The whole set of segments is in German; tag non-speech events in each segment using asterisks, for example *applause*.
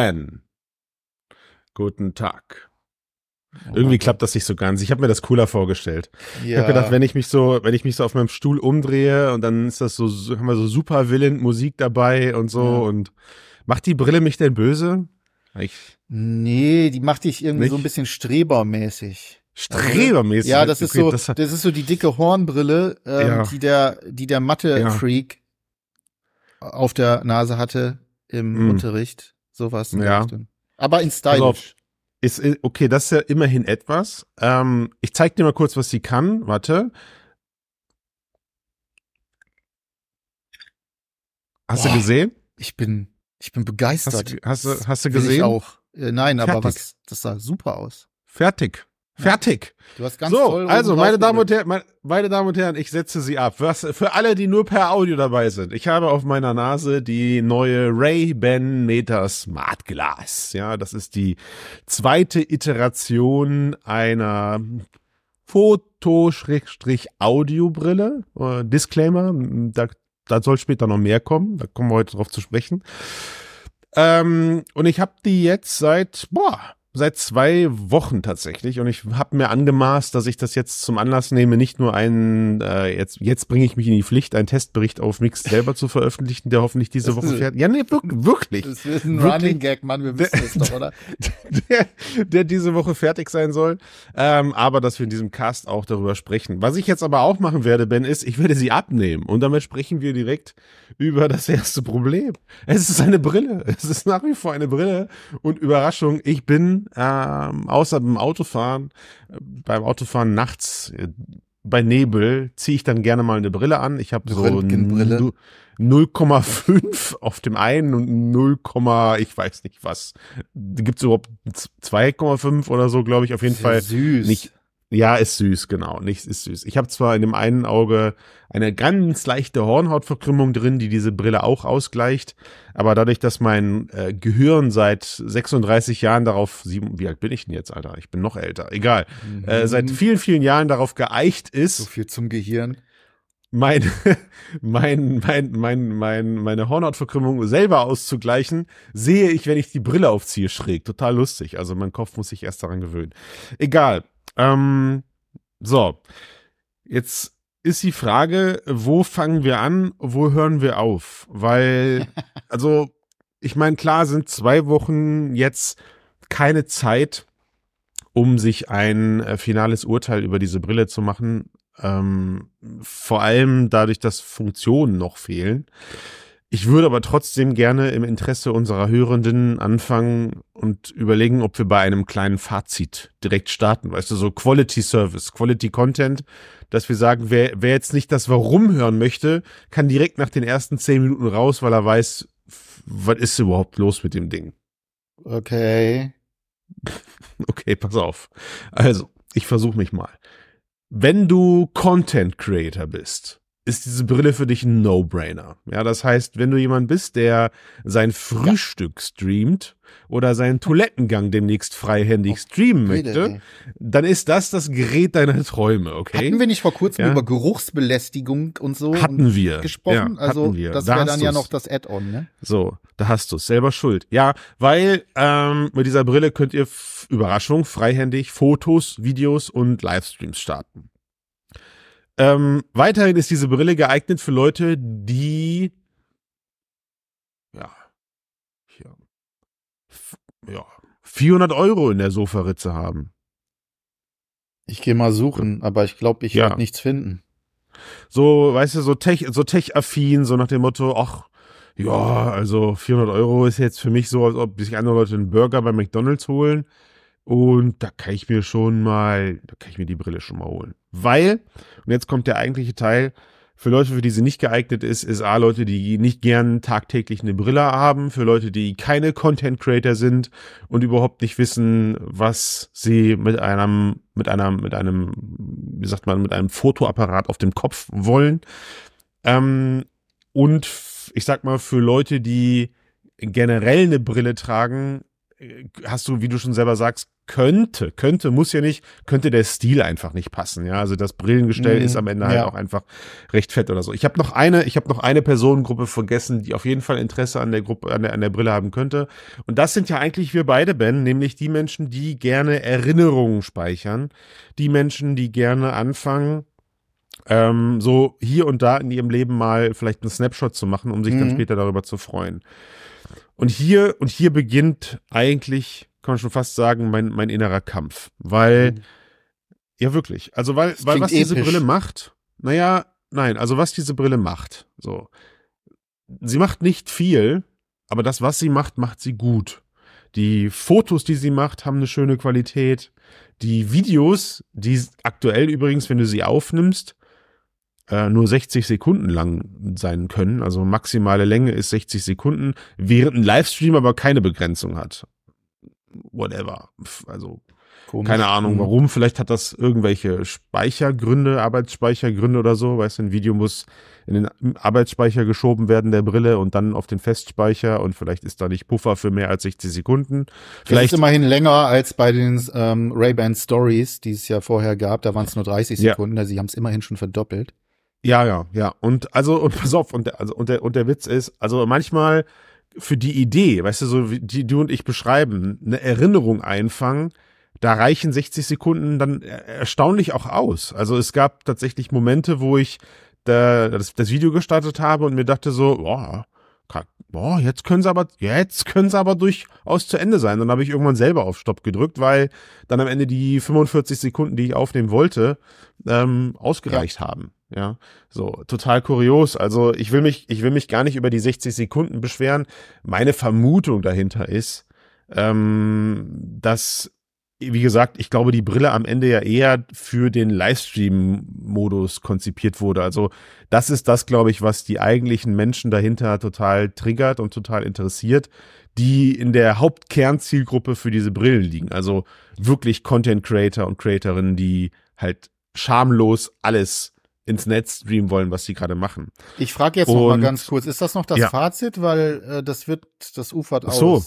Ben. Guten Tag. Irgendwie klappt das nicht so ganz. Ich habe mir das cooler vorgestellt. Ich habe gedacht, wenn ich mich so, wenn ich mich so auf meinem Stuhl umdrehe und dann ist das so, haben wir so super Villain Musik dabei und so Ja. und macht die Brille mich denn böse? Ich, Nee, die macht dich irgendwie Nicht? so ein bisschen strebermäßig. strebermäßig. Ja, das ist so, das ist so die dicke Hornbrille, ähm, Ja. die der, die der Mathe-Freak auf der Nase hatte im Mm. Unterricht. Sowas. Ja. Richtung. Aber in stylisch. Ist, äh, okay, das ist ja immerhin etwas. Ähm, ich zeig dir mal kurz, was sie kann. Warte. Hast du Boah. gesehen? Ich bin, ich bin Hast begeistert. du, hast du, hast du gesehen? Ich auch. Äh, nein, aber Fertig. was, das sah super aus. Fertig. Fertig. Du hast ganz so, toll also meine Damen und. Herren, meine, meine Damen und Herren, ich setze sie ab. Was, für alle, die nur per Audio dabei sind. Ich habe auf meiner Nase die neue Ray-Ban Meta Smart Glass. Ja, das ist die zweite Iteration einer Foto-Audio-Brille. Äh, Disclaimer, da, da soll später noch mehr kommen. Da kommen wir heute drauf zu sprechen. Ähm, und ich habe die jetzt seit, boah, seit zwei Wochen tatsächlich. Und ich habe mir angemaßt, dass ich das jetzt zum Anlass nehme, nicht nur einen, äh, jetzt, jetzt bringe ich mich in die Pflicht, einen Testbericht auf Mix selber zu veröffentlichen, der hoffentlich diese Woche fertig. Ja, nee, wirklich. wirklich Das ist ein Wirklich? Running Gag, Mann, wir wissen es doch, oder? *laughs* der, der diese Woche fertig sein soll. Ähm, aber dass wir in diesem Cast auch darüber sprechen. Was ich jetzt aber auch machen werde, Ben, ist, ich werde sie abnehmen. Und damit sprechen wir direkt über das erste Problem. Es ist eine Brille. Es ist nach wie vor eine Brille. Und Überraschung, ich bin ähm, außer beim Autofahren, äh, beim Autofahren nachts äh, bei Nebel ziehe ich dann gerne mal eine Brille an. Ich habe so Röntgenbrille. nu- 0,5 *laughs* auf dem einen und 0, ich weiß nicht was. Gibt es überhaupt 2,5 oder so, glaube ich. Auf jeden Fall süß. nicht. Ja, ist süß, genau. Nichts ist süß. Ich habe zwar in dem einen Auge eine ganz leichte Hornhautverkrümmung drin, die diese Brille auch ausgleicht, aber dadurch, dass mein äh, Gehirn seit 36 Jahren darauf, sieben, wie alt bin ich denn jetzt, Alter? Ich bin noch älter. Egal. Äh, seit vielen, vielen Jahren darauf geeicht ist, so viel zum Gehirn. mein, *laughs* mein, mein, mein, mein, meine Hornhautverkrümmung selber auszugleichen, sehe ich, wenn ich die Brille aufziehe, schräg. Total lustig. Also mein Kopf muss sich erst daran gewöhnen. Egal. Ähm, so. Jetzt ist die Frage, wo fangen wir an, wo hören wir auf? Weil, *laughs* also, ich meine, klar sind zwei Wochen jetzt keine Zeit, um sich ein äh, finales Urteil über diese Brille zu machen. Ähm, vor allem dadurch, dass Funktionen noch fehlen. Ich würde aber trotzdem gerne im Interesse unserer Hörenden anfangen und überlegen, ob wir bei einem kleinen Fazit direkt starten. Weißt du, so Quality Service, Quality Content, dass wir sagen, wer, wer jetzt nicht das Warum hören möchte, kann direkt nach den ersten zehn Minuten raus, weil er weiß, was ist überhaupt los mit dem Ding. Okay. *laughs* Okay, pass auf. Also, ich versuche mich mal. Wenn du Content Creator bist, ist diese Brille für dich ein No-Brainer. Ja, das heißt, wenn du jemand bist, der sein Frühstück streamt oder seinen Toilettengang demnächst freihändig streamen Bitte, möchte, dann ist das das Gerät deiner Träume, okay? Hatten wir nicht vor kurzem Ja. über Geruchsbelästigung und so Hatten wir. gesprochen? Ja, also hatten wir. das Da wäre dann ja du's. noch das Add-on, ne? So, da hast du es. Selber schuld. Ja, weil ähm, mit dieser Brille könnt ihr, Überraschung, freihändig Fotos, Videos und Livestreams starten. Ähm, weiterhin ist diese Brille geeignet für Leute, die ja, f- ja 400 Euro in der Sofaritze haben. Ich gehe mal suchen, aber ich glaube, ich Ja. werde nichts finden. So, weißt du, so tech, so tech-affin, so nach dem Motto, ach, ja, also 400 Euro ist jetzt für mich so, als ob sich andere Leute einen Burger bei McDonalds holen. Und da kann ich mir schon mal, da kann ich mir die Brille schon mal holen. Weil, und jetzt kommt der eigentliche Teil, für Leute, für die sie nicht geeignet ist, ist A, Leute, die nicht gern tagtäglich eine Brille haben, für Leute, die keine Content Creator sind und überhaupt nicht wissen, was sie mit einem, mit einem, mit einem, wie sagt man, mit einem Fotoapparat auf dem Kopf wollen. Ähm, und ich sag mal, für Leute, die generell eine Brille tragen, äh, hast du, wie du schon selber sagst, könnte, könnte, muss ja nicht, könnte der Stil einfach nicht passen. Ja, also das Brillengestell mhm, ist am Ende halt ja. halt auch einfach recht fett oder so. Ich habe noch eine, ich habe noch eine Personengruppe vergessen, die auf jeden Fall Interesse an der Gruppe, an der, an der Brille haben könnte. Und das sind ja eigentlich wir beide, Ben, nämlich die Menschen, die gerne Erinnerungen speichern, die Menschen, die gerne anfangen, ähm, so hier und da in ihrem Leben mal vielleicht einen Snapshot zu machen, um sich mhm. dann später darüber zu freuen. Und hier, und hier beginnt eigentlich kann man schon fast sagen, mein, mein innerer Kampf. Weil, mhm. ja wirklich, also weil, weil was diese Brille macht, naja, nein, also was diese Brille macht, so. Sie macht nicht viel, aber das, was sie macht, macht sie gut. Die Fotos, die sie macht, haben eine schöne Qualität. Die Videos, die aktuell übrigens, wenn du sie aufnimmst, äh, nur 60 Sekunden lang sein können. Also maximale Länge ist 60 Sekunden, während ein Livestream aber keine Begrenzung hat whatever. Also Komisch. keine Ahnung mhm. warum. Vielleicht hat das irgendwelche Speichergründe, Arbeitsspeichergründe oder so. Weißt du, ein Video muss in den Arbeitsspeicher geschoben werden der Brille und dann auf den Festspeicher und vielleicht ist da nicht Puffer für mehr als 60 Sekunden. Vielleicht das ist immerhin länger als bei den ähm, Ray-Ban Stories, die es ja vorher gab. Da waren es nur 30 Sekunden. Ja. Also sie haben es immerhin schon verdoppelt. Ja, ja, ja. Und also, und pass auf, und der, also, und der, und der Witz ist, also manchmal für die Idee, weißt du, so wie die du und ich beschreiben, eine Erinnerung einfangen, da reichen 60 Sekunden dann erstaunlich auch aus. Also es gab tatsächlich Momente, wo ich da, das, das Video gestartet habe und mir dachte so, boah, boah, jetzt können sie aber, jetzt können sie aber durchaus zu Ende sein. Dann habe ich irgendwann selber auf Stopp gedrückt, weil dann am Ende die 45 Sekunden, die ich aufnehmen wollte, ähm, ausgereicht ja. haben. Ja, so total kurios. Also ich will mich, ich will mich gar nicht über die 60 Sekunden beschweren. Meine Vermutung dahinter ist, ähm, dass, wie gesagt, ich glaube, die Brille am Ende ja eher für den Livestream-Modus konzipiert wurde. Also das ist das, glaube ich, was die eigentlichen Menschen dahinter total triggert und total interessiert, die in der Hauptkernzielgruppe für diese Brillen liegen. Also wirklich Content Creator und Creatorinnen, die halt schamlos alles ins Netz streamen wollen, was sie gerade machen. Ich frage jetzt und, noch mal ganz kurz, ist das noch das ja. Fazit, weil äh, das wird, das ufert aus. So.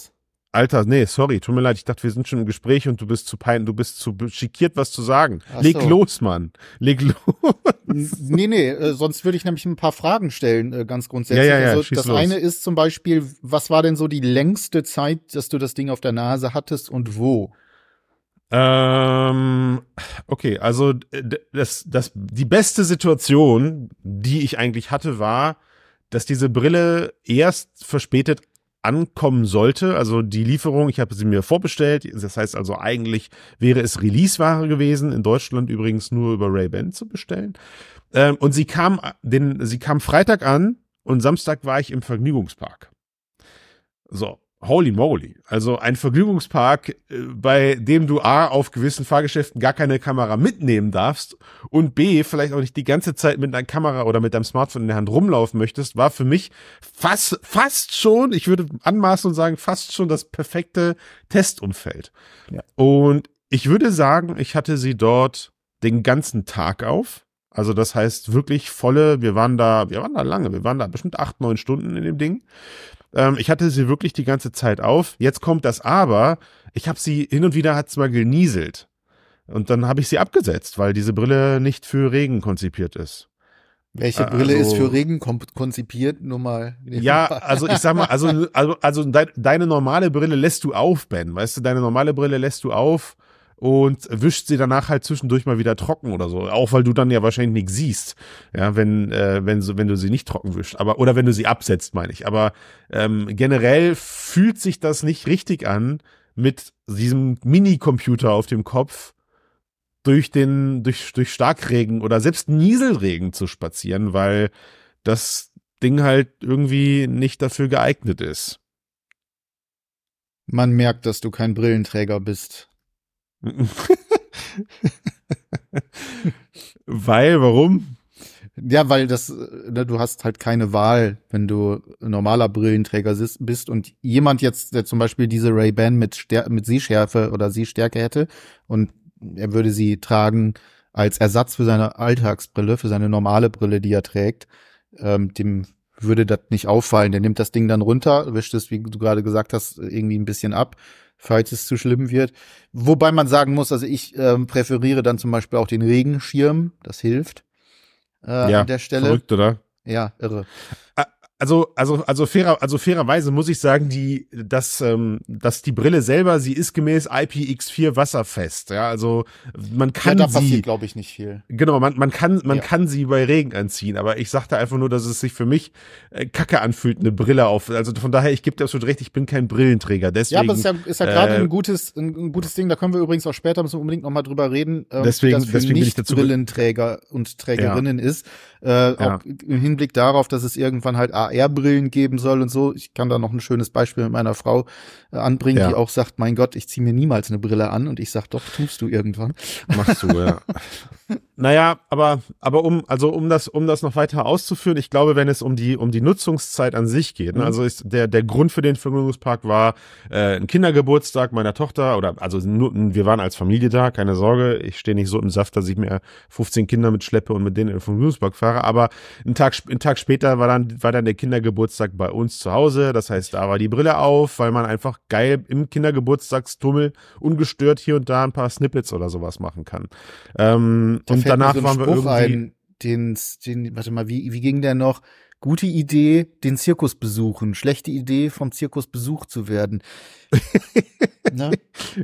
Alter, nee, sorry, tut mir leid, ich dachte, wir sind schon im Gespräch und du bist zu pein, du bist zu schickiert, was zu sagen. Ach Leg so. los, Mann. Leg los. Nee, nee, äh, sonst würde ich nämlich ein paar Fragen stellen, äh, ganz grundsätzlich. Ja, ja, ja, also, das los. eine ist zum Beispiel, was war denn so die längste Zeit, dass du das Ding auf der Nase hattest und wo? Ähm, okay, also das, das, die beste Situation, die ich eigentlich hatte, war, dass diese Brille erst verspätet ankommen sollte. Also die Lieferung, ich habe sie mir vorbestellt. Das heißt also eigentlich wäre es Release-Ware gewesen. In Deutschland übrigens nur über Ray-Ban zu bestellen. Ähm, und sie kam, den, sie kam Freitag an und Samstag war ich im Vergnügungspark. So, Holy moly. Also ein Vergnügungspark, äh, bei dem du A, auf gewissen Fahrgeschäften gar keine Kamera mitnehmen darfst und B, vielleicht auch nicht die ganze Zeit mit deiner Kamera oder mit deinem Smartphone in der Hand rumlaufen möchtest, war für mich fast, fast schon, ich würde anmaßen und sagen, fast schon das perfekte Testumfeld. Ja. Und ich würde sagen, ich hatte sie dort den ganzen Tag auf. Also das heißt wirklich volle, wir waren da, wir waren da lange, wir waren da bestimmt acht, neun Stunden in dem Ding. Ähm, ich hatte sie wirklich die ganze Zeit auf. Jetzt kommt das Aber. Ich habe sie hin und wieder hat es mal genieselt. Und dann habe ich sie abgesetzt, weil diese Brille nicht für Regen konzipiert ist. Welche Brille also, ist für Regen konzipiert? Nur mal. Ja, also ich sag mal, also, also, also de deine normale Brille lässt du auf, Ben. Weißt du, deine normale Brille lässt du auf und wischt sie danach halt zwischendurch mal wieder trocken oder so. Auch weil du dann ja wahrscheinlich nichts siehst, ja, wenn, äh, wenn, wenn du sie nicht trocken wischst. Aber, oder wenn du sie absetzt, meine ich. Aber ähm, generell fühlt sich das nicht richtig an, mit diesem Minicomputer auf dem Kopf durch den, durch, durch Starkregen oder selbst Nieselregen zu spazieren, weil das Ding halt irgendwie nicht dafür geeignet ist. Man merkt, dass du kein Brillenträger bist. *laughs* weil, warum? Ja, weil das, ne, du hast halt keine Wahl, wenn du normaler Brillenträger bist und jemand jetzt, der zum Beispiel diese Ray-Ban mit, Stär mit Sehschärfe oder Sehstärke hätte und er würde sie tragen als Ersatz für seine Alltagsbrille, für seine normale Brille, die er trägt, ähm, dem würde das nicht auffallen. Der nimmt das Ding dann runter, wischt es, wie du gerade gesagt hast, irgendwie ein bisschen ab, falls es zu schlimm wird. Wobei man sagen muss, also ich ähm, präferiere dann zum Beispiel auch den Regenschirm, das hilft äh, ja, an der Stelle. Verrückt, oder? Ja, irre also, also, also fairer, also fairerweise muss ich sagen, die, dass, ähm, dass die Brille selber, sie ist gemäß IPX4 wasserfest. Ja, also man kann ja, da sie, glaube ich, nicht viel. Genau, man, man kann, man ja. kann sie bei Regen anziehen. Aber ich sagte einfach nur, dass es sich für mich äh, kacke anfühlt, eine Brille auf. Also von daher, ich gebe dir absolut recht, ich bin kein Brillenträger. Deswegen, ja, aber es ist ja, ist ja gerade äh, ein gutes, ein, ein, gutes Ding. Da können wir übrigens auch später müssen wir unbedingt noch mal drüber reden. Ähm, deswegen, das für deswegen nicht bin ich Brillenträger und Trägerinnen ja. ist. Äh, auch im Hinblick darauf, dass es irgendwann halt AR-Brillen geben geben soll und so. Ich kann da noch ein schönes Beispiel mit meiner Frau äh, anbringen, ja. die auch sagt, mein Gott, ich ziehe mir niemals eine Brille an und ich sag, doch, tust du irgendwann. Machst du, ja. *laughs* naja, aber, aber um, also um das, um das noch weiter auszuführen, ich glaube, wenn es um die, um die Nutzungszeit an sich geht, ne, mhm. also ist der, der Grund für den Vergnügungspark war äh, ein Kindergeburtstag meiner Tochter oder also nur, wir waren als Familie da, keine Sorge, ich stehe nicht so im Saft, dass ich mir 15 Kinder mitschleppe und mit denen in den Vergnügungspark fahre, aber einen Tag, einen Tag später war dann, war dann der Kindergeburtstag bei uns zu Hause, das heißt, da war die Brille auf, weil man einfach geil im Kindergeburtstagstummel ungestört hier und da ein paar Snippets oder sowas machen kann. Ähm, da und danach so waren wir irgendwie. Ein, den, den, warte mal, wie, wie ging der noch? Gute Idee, den Zirkus besuchen. Schlechte Idee, vom Zirkus besucht zu werden. *laughs* ne?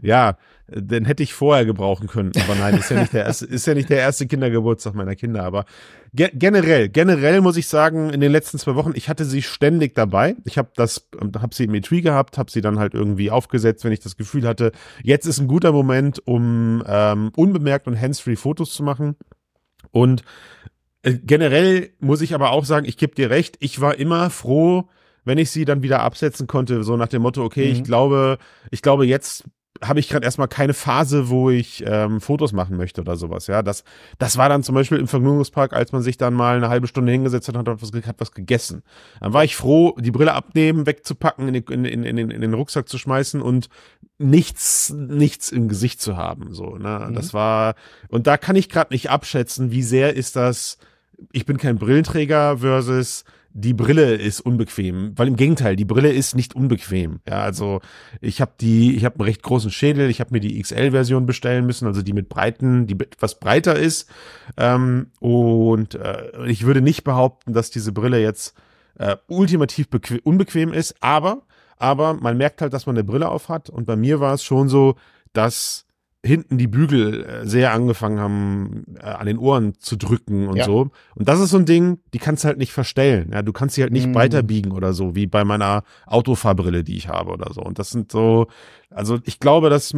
Ja, den hätte ich vorher gebrauchen können. Aber nein, ist ja nicht der erste, ist ja nicht der erste Kindergeburtstag meiner Kinder. Aber ge generell, generell muss ich sagen, in den letzten zwei Wochen, ich hatte sie ständig dabei. Ich habe das, habe sie im Etui gehabt, habe sie dann halt irgendwie aufgesetzt, wenn ich das Gefühl hatte, jetzt ist ein guter Moment, um ähm, unbemerkt und handsfree Fotos zu machen. Und äh, generell muss ich aber auch sagen, ich gebe dir recht, ich war immer froh, wenn ich sie dann wieder absetzen konnte, so nach dem Motto, okay, mhm. ich glaube, ich glaube, jetzt habe ich gerade erstmal keine Phase, wo ich ähm, Fotos machen möchte oder sowas. Ja, das, das war dann zum Beispiel im Vergnügungspark, als man sich dann mal eine halbe Stunde hingesetzt hat und hat was, hat was gegessen. Dann war ich froh, die Brille abnehmen, wegzupacken, in den, in, in, in, in den Rucksack zu schmeißen und nichts, nichts im Gesicht zu haben. So, ne, mhm. das war und da kann ich gerade nicht abschätzen, wie sehr ist das. Ich bin kein Brillenträger versus die Brille ist unbequem, weil im Gegenteil, die Brille ist nicht unbequem. Ja, also ich habe die, ich habe einen recht großen Schädel, ich habe mir die XL-Version bestellen müssen, also die mit breiten, die etwas breiter ist. Ähm, und äh, ich würde nicht behaupten, dass diese Brille jetzt äh, ultimativ unbequem ist, aber aber man merkt halt, dass man eine Brille auf hat. Und bei mir war es schon so, dass hinten die Bügel äh, sehr angefangen haben, äh, an den Ohren zu drücken und ja. so. Und das ist so ein Ding, die kannst du halt nicht verstellen. Ja, du kannst sie halt nicht mm. breiter biegen oder so, wie bei meiner Autofahrbrille, die ich habe oder so. Und das sind so, also ich glaube, dass,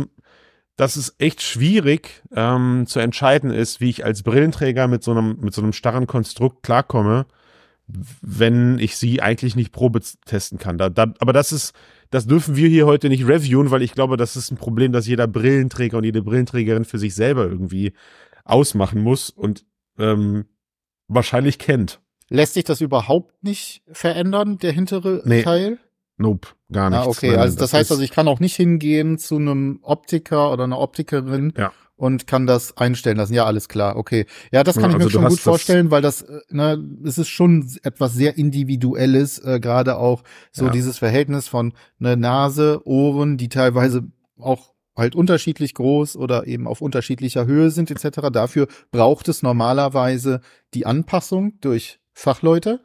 dass es echt schwierig ähm, zu entscheiden ist, wie ich als Brillenträger mit so einem, mit so einem starren Konstrukt klarkomme, wenn ich sie eigentlich nicht Probe testen kann. Da, da, aber das ist, das dürfen wir hier heute nicht reviewen, weil ich glaube, das ist ein Problem, das jeder Brillenträger und jede Brillenträgerin für sich selber irgendwie ausmachen muss und ähm, wahrscheinlich kennt. Lässt sich das überhaupt nicht verändern, der hintere nee. Teil? Nope, gar nicht. Ah, okay, also das, das heißt also, ich kann auch nicht hingehen zu einem Optiker oder einer Optikerin ja und kann das einstellen lassen. Ja, alles klar, okay. Ja, das kann ja, ich mir also schon gut vorstellen, weil das, äh, ne, es ist schon etwas sehr Individuelles, äh, gerade auch so ja. dieses Verhältnis von ne, Nase, Ohren, die teilweise auch halt unterschiedlich groß oder eben auf unterschiedlicher Höhe sind etc. Dafür braucht es normalerweise die Anpassung durch Fachleute.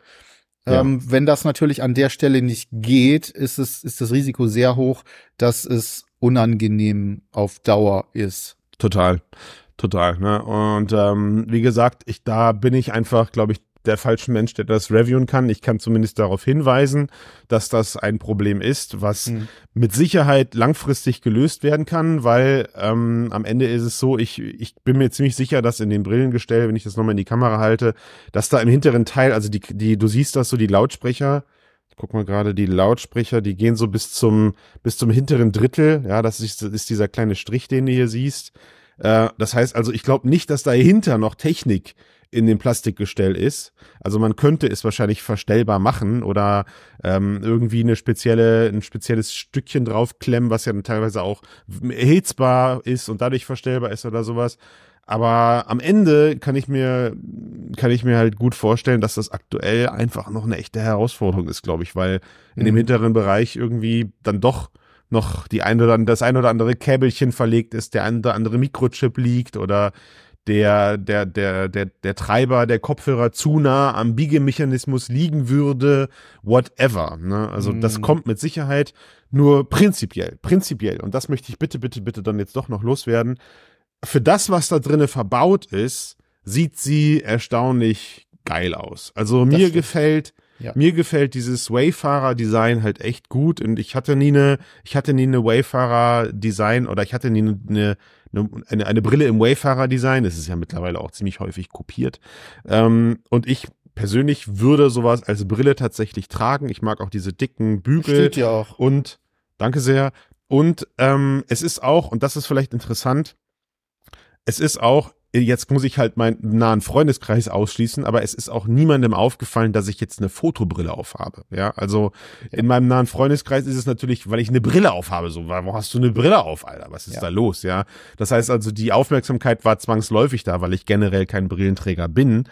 Ja. Ähm, wenn das natürlich an der Stelle nicht geht, ist es ist das Risiko sehr hoch, dass es unangenehm auf Dauer ist. Total, total. Ne? Und ähm, wie gesagt, ich da bin ich einfach, glaube ich, der falsche Mensch, der das reviewen kann. Ich kann zumindest darauf hinweisen, dass das ein Problem ist, was mhm. mit Sicherheit langfristig gelöst werden kann, weil ähm, am Ende ist es so, ich, ich bin mir ziemlich sicher, dass in dem Brillengestell, wenn ich das nochmal in die Kamera halte, dass da im hinteren Teil, also die, die, du siehst das so, die Lautsprecher, guck mal gerade, die Lautsprecher, die gehen so bis zum, bis zum hinteren Drittel. Ja, das ist, ist dieser kleine Strich, den du hier siehst. Äh, das heißt also, ich glaube nicht, dass dahinter noch Technik in dem Plastikgestell ist. Also man könnte es wahrscheinlich verstellbar machen oder ähm, irgendwie eine spezielle, ein spezielles Stückchen draufklemmen, was ja dann teilweise auch erhitzbar ist und dadurch verstellbar ist oder sowas. Aber am Ende kann ich mir, kann ich mir halt gut vorstellen, dass das aktuell einfach noch eine echte Herausforderung ist, glaube ich, weil in dem mhm. hinteren Bereich irgendwie dann doch noch die ein oder das ein oder andere Käbelchen verlegt ist, der ein oder andere Mikrochip liegt oder der, der, der, der, der Treiber der Kopfhörer zu nah am Biegemechanismus liegen würde, whatever. Ne? Also mm. das kommt mit Sicherheit nur prinzipiell, prinzipiell. Und das möchte ich bitte, bitte, bitte dann jetzt doch noch loswerden. Für das, was da drinnen verbaut ist, sieht sie erstaunlich geil aus. Also das mir stimmt. gefällt, ja. mir gefällt dieses Wayfarer-Design halt echt gut und ich hatte nie eine, ich hatte nie eine Wayfarer-Design oder ich hatte nie eine, eine, eine Brille im Wayfarer-Design. Das ist ja mittlerweile auch ziemlich häufig kopiert. Ähm, und ich persönlich würde sowas als Brille tatsächlich tragen. Ich mag auch diese dicken Bügel. Steht ja auch. Und danke sehr. Und ähm, es ist auch, und das ist vielleicht interessant, es ist auch jetzt muss ich halt meinen nahen Freundeskreis ausschließen, aber es ist auch niemandem aufgefallen, dass ich jetzt eine Fotobrille aufhabe. Ja, also in meinem nahen Freundeskreis ist es natürlich, weil ich eine Brille aufhabe. So, warum hast du eine Brille auf, Alter? Was ist ja. da los? Ja, das heißt also, die Aufmerksamkeit war zwangsläufig da, weil ich generell kein Brillenträger bin.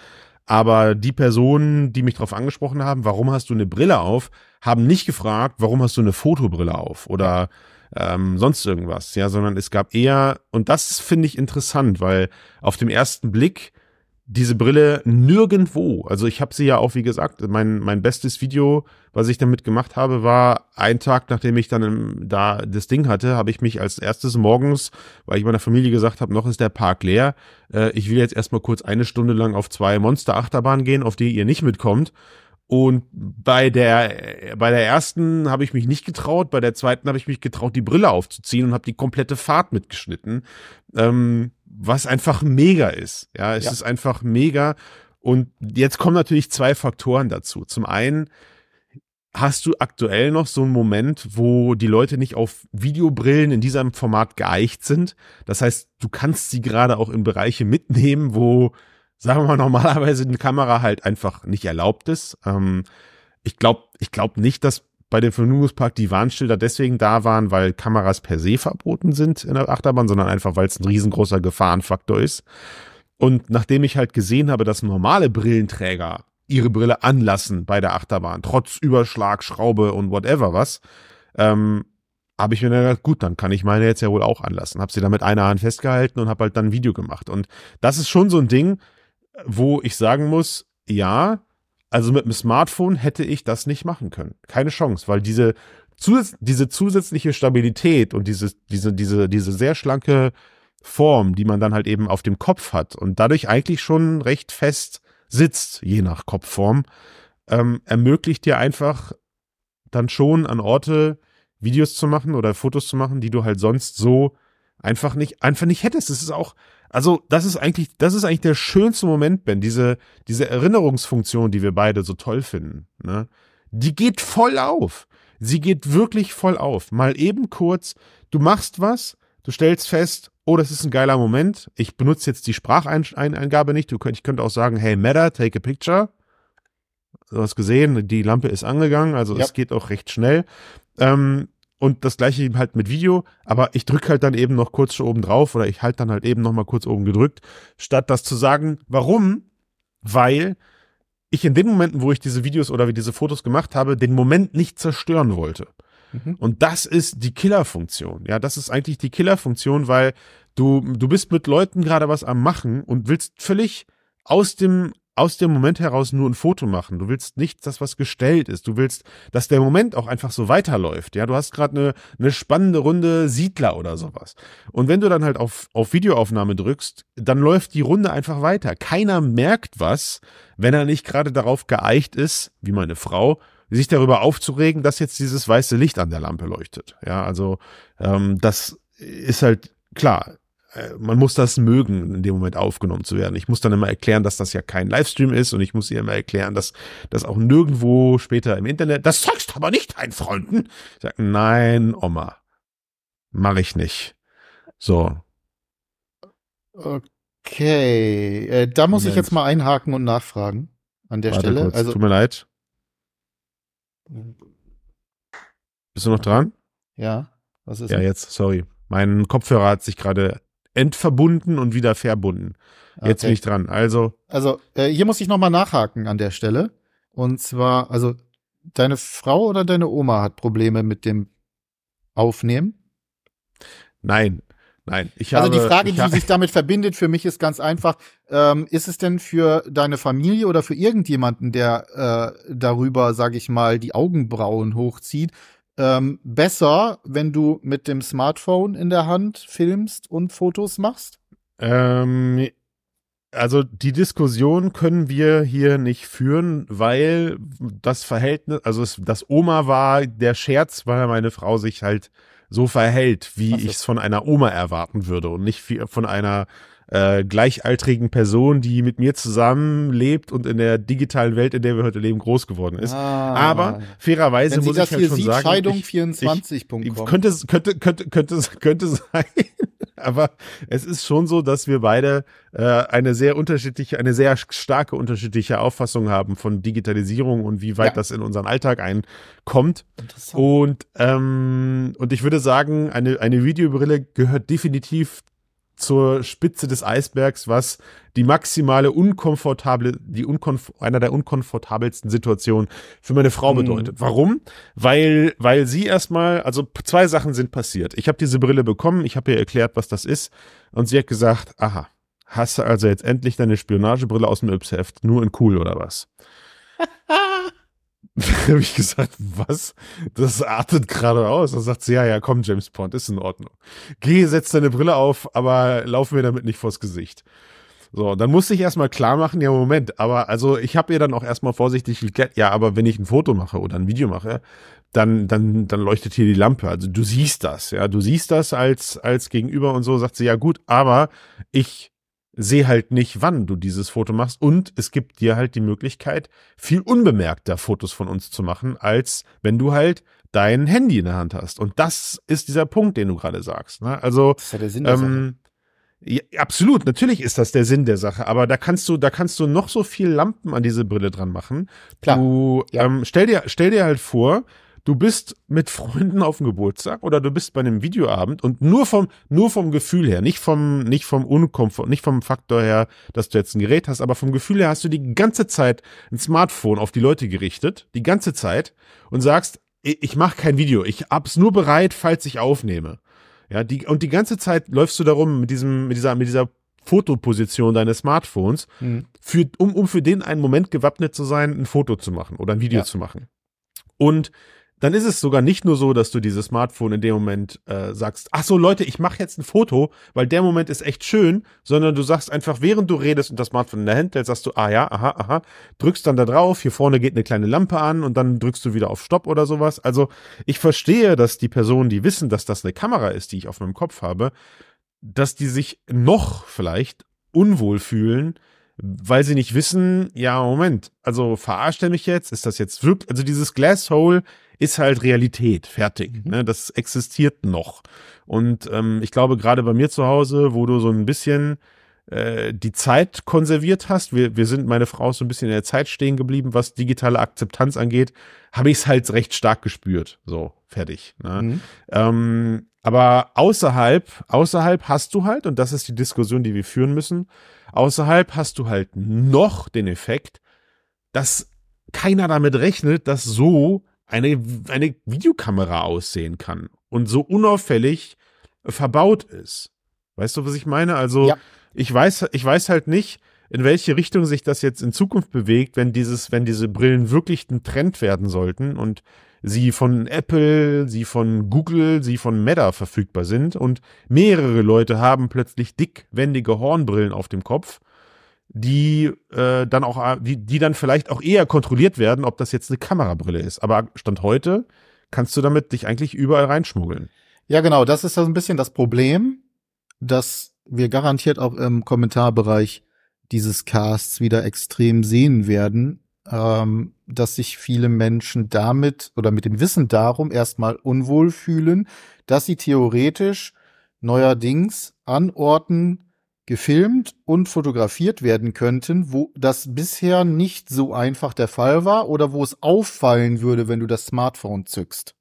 Aber die Personen, die mich darauf angesprochen haben, warum hast du eine Brille auf, haben nicht gefragt, warum hast du eine Fotobrille auf oder ähm, sonst irgendwas, ja, sondern es gab eher, und das finde ich interessant, weil auf dem ersten Blick diese Brille nirgendwo, also ich habe sie ja auch, wie gesagt, mein, mein bestes Video, was ich damit gemacht habe, war ein Tag, nachdem ich dann im, da das Ding hatte, habe ich mich als erstes morgens, weil ich meiner Familie gesagt habe, noch ist der Park leer, äh, ich will jetzt erstmal kurz eine Stunde lang auf zwei Monster-Achterbahnen gehen, auf die ihr nicht mitkommt und bei der, bei der ersten habe ich mich nicht getraut, bei der zweiten habe ich mich getraut, die Brille aufzuziehen und habe die komplette Fahrt mitgeschnitten, ähm, was einfach mega ist. Ja, es ja. ist einfach mega. Und jetzt kommen natürlich zwei Faktoren dazu. Zum einen hast du aktuell noch so einen Moment, wo die Leute nicht auf Videobrillen in diesem Format geeicht sind. Das heißt, du kannst sie gerade auch in Bereiche mitnehmen, wo sagen wir mal, *laughs* normalerweise eine Kamera halt einfach nicht erlaubt ist. Ähm, ich glaube ich glaub nicht, dass bei dem Vergnügungspark die Warnschilder deswegen da waren, weil Kameras per se verboten sind in der Achterbahn, sondern einfach, weil es ein riesengroßer Gefahrenfaktor ist. Und nachdem ich halt gesehen habe, dass normale Brillenträger ihre Brille anlassen bei der Achterbahn, trotz Überschlag, Schraube und whatever was, ähm, habe ich mir gedacht, gut, dann kann ich meine jetzt ja wohl auch anlassen. Habe sie da mit einer Hand festgehalten und habe halt dann ein Video gemacht. Und das ist schon so ein Ding, wo ich sagen muss, ja, also mit dem Smartphone hätte ich das nicht machen können. Keine Chance, weil diese, zusatz diese zusätzliche Stabilität und diese, diese, diese, diese sehr schlanke Form, die man dann halt eben auf dem Kopf hat und dadurch eigentlich schon recht fest sitzt, je nach Kopfform, ähm, ermöglicht dir einfach dann schon an Orte Videos zu machen oder Fotos zu machen, die du halt sonst so einfach nicht, einfach nicht hättest. Es ist auch, also, das ist eigentlich, das ist eigentlich der schönste Moment, Ben, diese, diese Erinnerungsfunktion, die wir beide so toll finden, ne? Die geht voll auf. Sie geht wirklich voll auf. Mal eben kurz, du machst was, du stellst fest, oh, das ist ein geiler Moment. Ich benutze jetzt die Spracheingabe nicht. Du könnt, ich könnte auch sagen, hey, Matter, take a picture. Du hast gesehen, die Lampe ist angegangen, also ja. es geht auch recht schnell. Ähm, und das gleiche eben halt mit Video, aber ich drücke halt dann eben noch kurz oben drauf oder ich halte dann halt eben noch mal kurz oben gedrückt, statt das zu sagen. Warum? Weil ich in den Momenten, wo ich diese Videos oder diese Fotos gemacht habe, den Moment nicht zerstören wollte. Mhm. Und das ist die Killerfunktion. Ja, das ist eigentlich die Killerfunktion, weil du, du bist mit Leuten gerade was am Machen und willst völlig aus dem aus dem Moment heraus nur ein Foto machen. Du willst nicht das, was gestellt ist. Du willst, dass der Moment auch einfach so weiterläuft. Ja, du hast gerade eine, eine spannende Runde Siedler oder sowas. Und wenn du dann halt auf, auf Videoaufnahme drückst, dann läuft die Runde einfach weiter. Keiner merkt was, wenn er nicht gerade darauf geeicht ist, wie meine Frau, sich darüber aufzuregen, dass jetzt dieses weiße Licht an der Lampe leuchtet. Ja, also ähm, das ist halt klar man muss das mögen, in dem Moment aufgenommen zu werden. Ich muss dann immer erklären, dass das ja kein Livestream ist und ich muss ihr immer erklären, dass das auch nirgendwo später im Internet, das sagst du aber nicht deinen Freunden. Ich sage, nein, Oma, mache ich nicht. So. Okay, äh, da muss Moment. ich jetzt mal einhaken und nachfragen an der Warte Stelle. Kurz. Also, Tut mir leid. Bist du noch dran? Ja. Was ist? Ja, jetzt, sorry. Mein Kopfhörer hat sich gerade entverbunden und wieder verbunden. Jetzt okay. bin ich dran. Also. Also, äh, hier muss ich nochmal nachhaken an der Stelle. Und zwar, also, deine Frau oder deine Oma hat Probleme mit dem aufnehmen? Nein, nein. Ich also habe, die Frage, die sich damit verbindet, für mich ist ganz einfach. Ähm, ist es denn für deine Familie oder für irgendjemanden, der äh, darüber, sage ich mal, die Augenbrauen hochzieht, ähm, besser, wenn du mit dem Smartphone in der Hand filmst und Fotos machst? Ähm, also die Diskussion können wir hier nicht führen, weil das Verhältnis, also es, das Oma war der Scherz, weil meine Frau sich halt so verhält, wie ich es von einer Oma erwarten würde und nicht von einer äh, gleichaltrigen Person, die mit mir zusammen lebt und in der digitalen Welt, in der wir heute leben, groß geworden ist. Ah. Aber fairerweise muss das ich halt hier schon sieht, sagen, ich, Scheidung24.com. könnte, es- könnte, könnte, könnte, es- könnte sein. *laughs* Aber es ist schon so, dass wir beide äh, eine sehr unterschiedliche, eine sehr starke unterschiedliche Auffassung haben von Digitalisierung und wie weit Ja. das in unseren Alltag einkommt. Interessant. Und, ähm, und ich würde sagen, eine, eine Videobrille gehört definitiv zur Spitze des Eisbergs, was die maximale unkomfortable, die unkomf einer der unkomfortabelsten Situationen für meine Frau Mhm. bedeutet. Warum? Weil, weil sie erstmal, also zwei Sachen sind passiert. Ich habe diese Brille bekommen, ich habe ihr erklärt, was das ist, und sie hat gesagt, aha, hast du also jetzt endlich deine Spionagebrille aus dem Yps-Heft, nur in cool oder was? *laughs* *laughs* Habe ich gesagt, was? Das artet gerade aus. Dann sagt sie, ja, ja, komm, James Bond, ist in Ordnung. Geh, setz deine Brille auf, aber lauf mir damit nicht vors Gesicht. So, dann musste ich erstmal klar machen, ja, Moment, aber also ich habe ihr dann auch erstmal vorsichtig geklärt, ja, aber wenn ich ein Foto mache oder ein Video mache, dann, dann, dann leuchtet hier die Lampe. Also du siehst das, ja, du siehst das als, als Gegenüber und so, sagt sie, ja gut, aber ich sehe halt nicht, wann du dieses Foto machst und es gibt dir halt die Möglichkeit, viel unbemerkter Fotos von uns zu machen, als wenn du halt dein Handy in der Hand hast. Und das ist dieser Punkt, den du gerade sagst. Ne? Also Das ist ja der Sinn der Sache. ähm, ja, absolut, natürlich ist das der Sinn der Sache, aber da kannst du, da kannst du noch so viel Lampen an diese Brille dran machen. Klar. Du, Ja. ähm, stell dir, stell dir halt vor, du bist mit Freunden auf dem Geburtstag oder du bist bei einem Videoabend und nur vom, nur vom Gefühl her, nicht vom, nicht vom Unkomfort, nicht vom Faktor her, dass du jetzt ein Gerät hast, aber vom Gefühl her hast du die ganze Zeit ein Smartphone auf die Leute gerichtet, die ganze Zeit und sagst, ich, mache kein Video, ich hab's nur bereit, falls ich aufnehme. Ja, die, und die ganze Zeit läufst du darum mit diesem, mit dieser, mit dieser Fotoposition deines Smartphones, Hm. für, um, um für den einen Moment gewappnet zu sein, ein Foto zu machen oder ein Video Ja. zu machen. Und dann ist es sogar nicht nur so, dass du dieses Smartphone in dem Moment äh, sagst, ach so Leute, ich mache jetzt ein Foto, weil der Moment ist echt schön, sondern du sagst einfach, während du redest und das Smartphone in der Hand hältst, sagst du, ah ja, aha, aha, drückst dann da drauf, hier vorne geht eine kleine Lampe an und dann drückst du wieder auf Stopp oder sowas. Also ich verstehe, dass die Personen, die wissen, dass das eine Kamera ist, die ich auf meinem Kopf habe, dass die sich noch vielleicht unwohl fühlen, weil sie nicht wissen, ja, Moment, also verarscht er mich jetzt? Ist das jetzt wirklich, also dieses Glasshole ist halt Realität, fertig. Mhm. Ne? Das existiert noch. Und ähm, ich glaube, gerade bei mir zu Hause, wo du so ein bisschen äh, die Zeit konserviert hast, wir, wir sind, meine Frau ist so ein bisschen in der Zeit stehen geblieben, was digitale Akzeptanz angeht, habe ich es halt recht stark gespürt. So, fertig. Ne? Mhm. Ähm, aber außerhalb, außerhalb hast du halt, und das ist die Diskussion, die wir führen müssen, außerhalb hast du halt noch den Effekt, dass keiner damit rechnet, dass so eine, eine Videokamera aussehen kann und so unauffällig verbaut ist. Weißt du, was ich meine? Also, Ja. ich weiß, ich weiß halt nicht, in welche Richtung sich das jetzt in Zukunft bewegt, wenn dieses, wenn diese Brillen wirklich ein Trend werden sollten und sie von Apple, sie von Google, sie von Meta verfügbar sind und mehrere Leute haben plötzlich dickwendige Hornbrillen auf dem Kopf, die äh, dann auch, die, die dann vielleicht auch eher kontrolliert werden, ob das jetzt eine Kamerabrille ist. Aber Stand heute kannst du damit dich eigentlich überall reinschmuggeln. Ja, genau, das ist so ein bisschen das Problem, dass wir garantiert auch im Kommentarbereich dieses Casts wieder extrem sehen werden, ähm, dass sich viele Menschen damit oder mit dem Wissen darum erstmal unwohl fühlen, dass sie theoretisch neuerdings an Orten gefilmt und fotografiert werden könnten, wo das bisher nicht so einfach der Fall war oder wo es auffallen würde, wenn du das Smartphone zückst.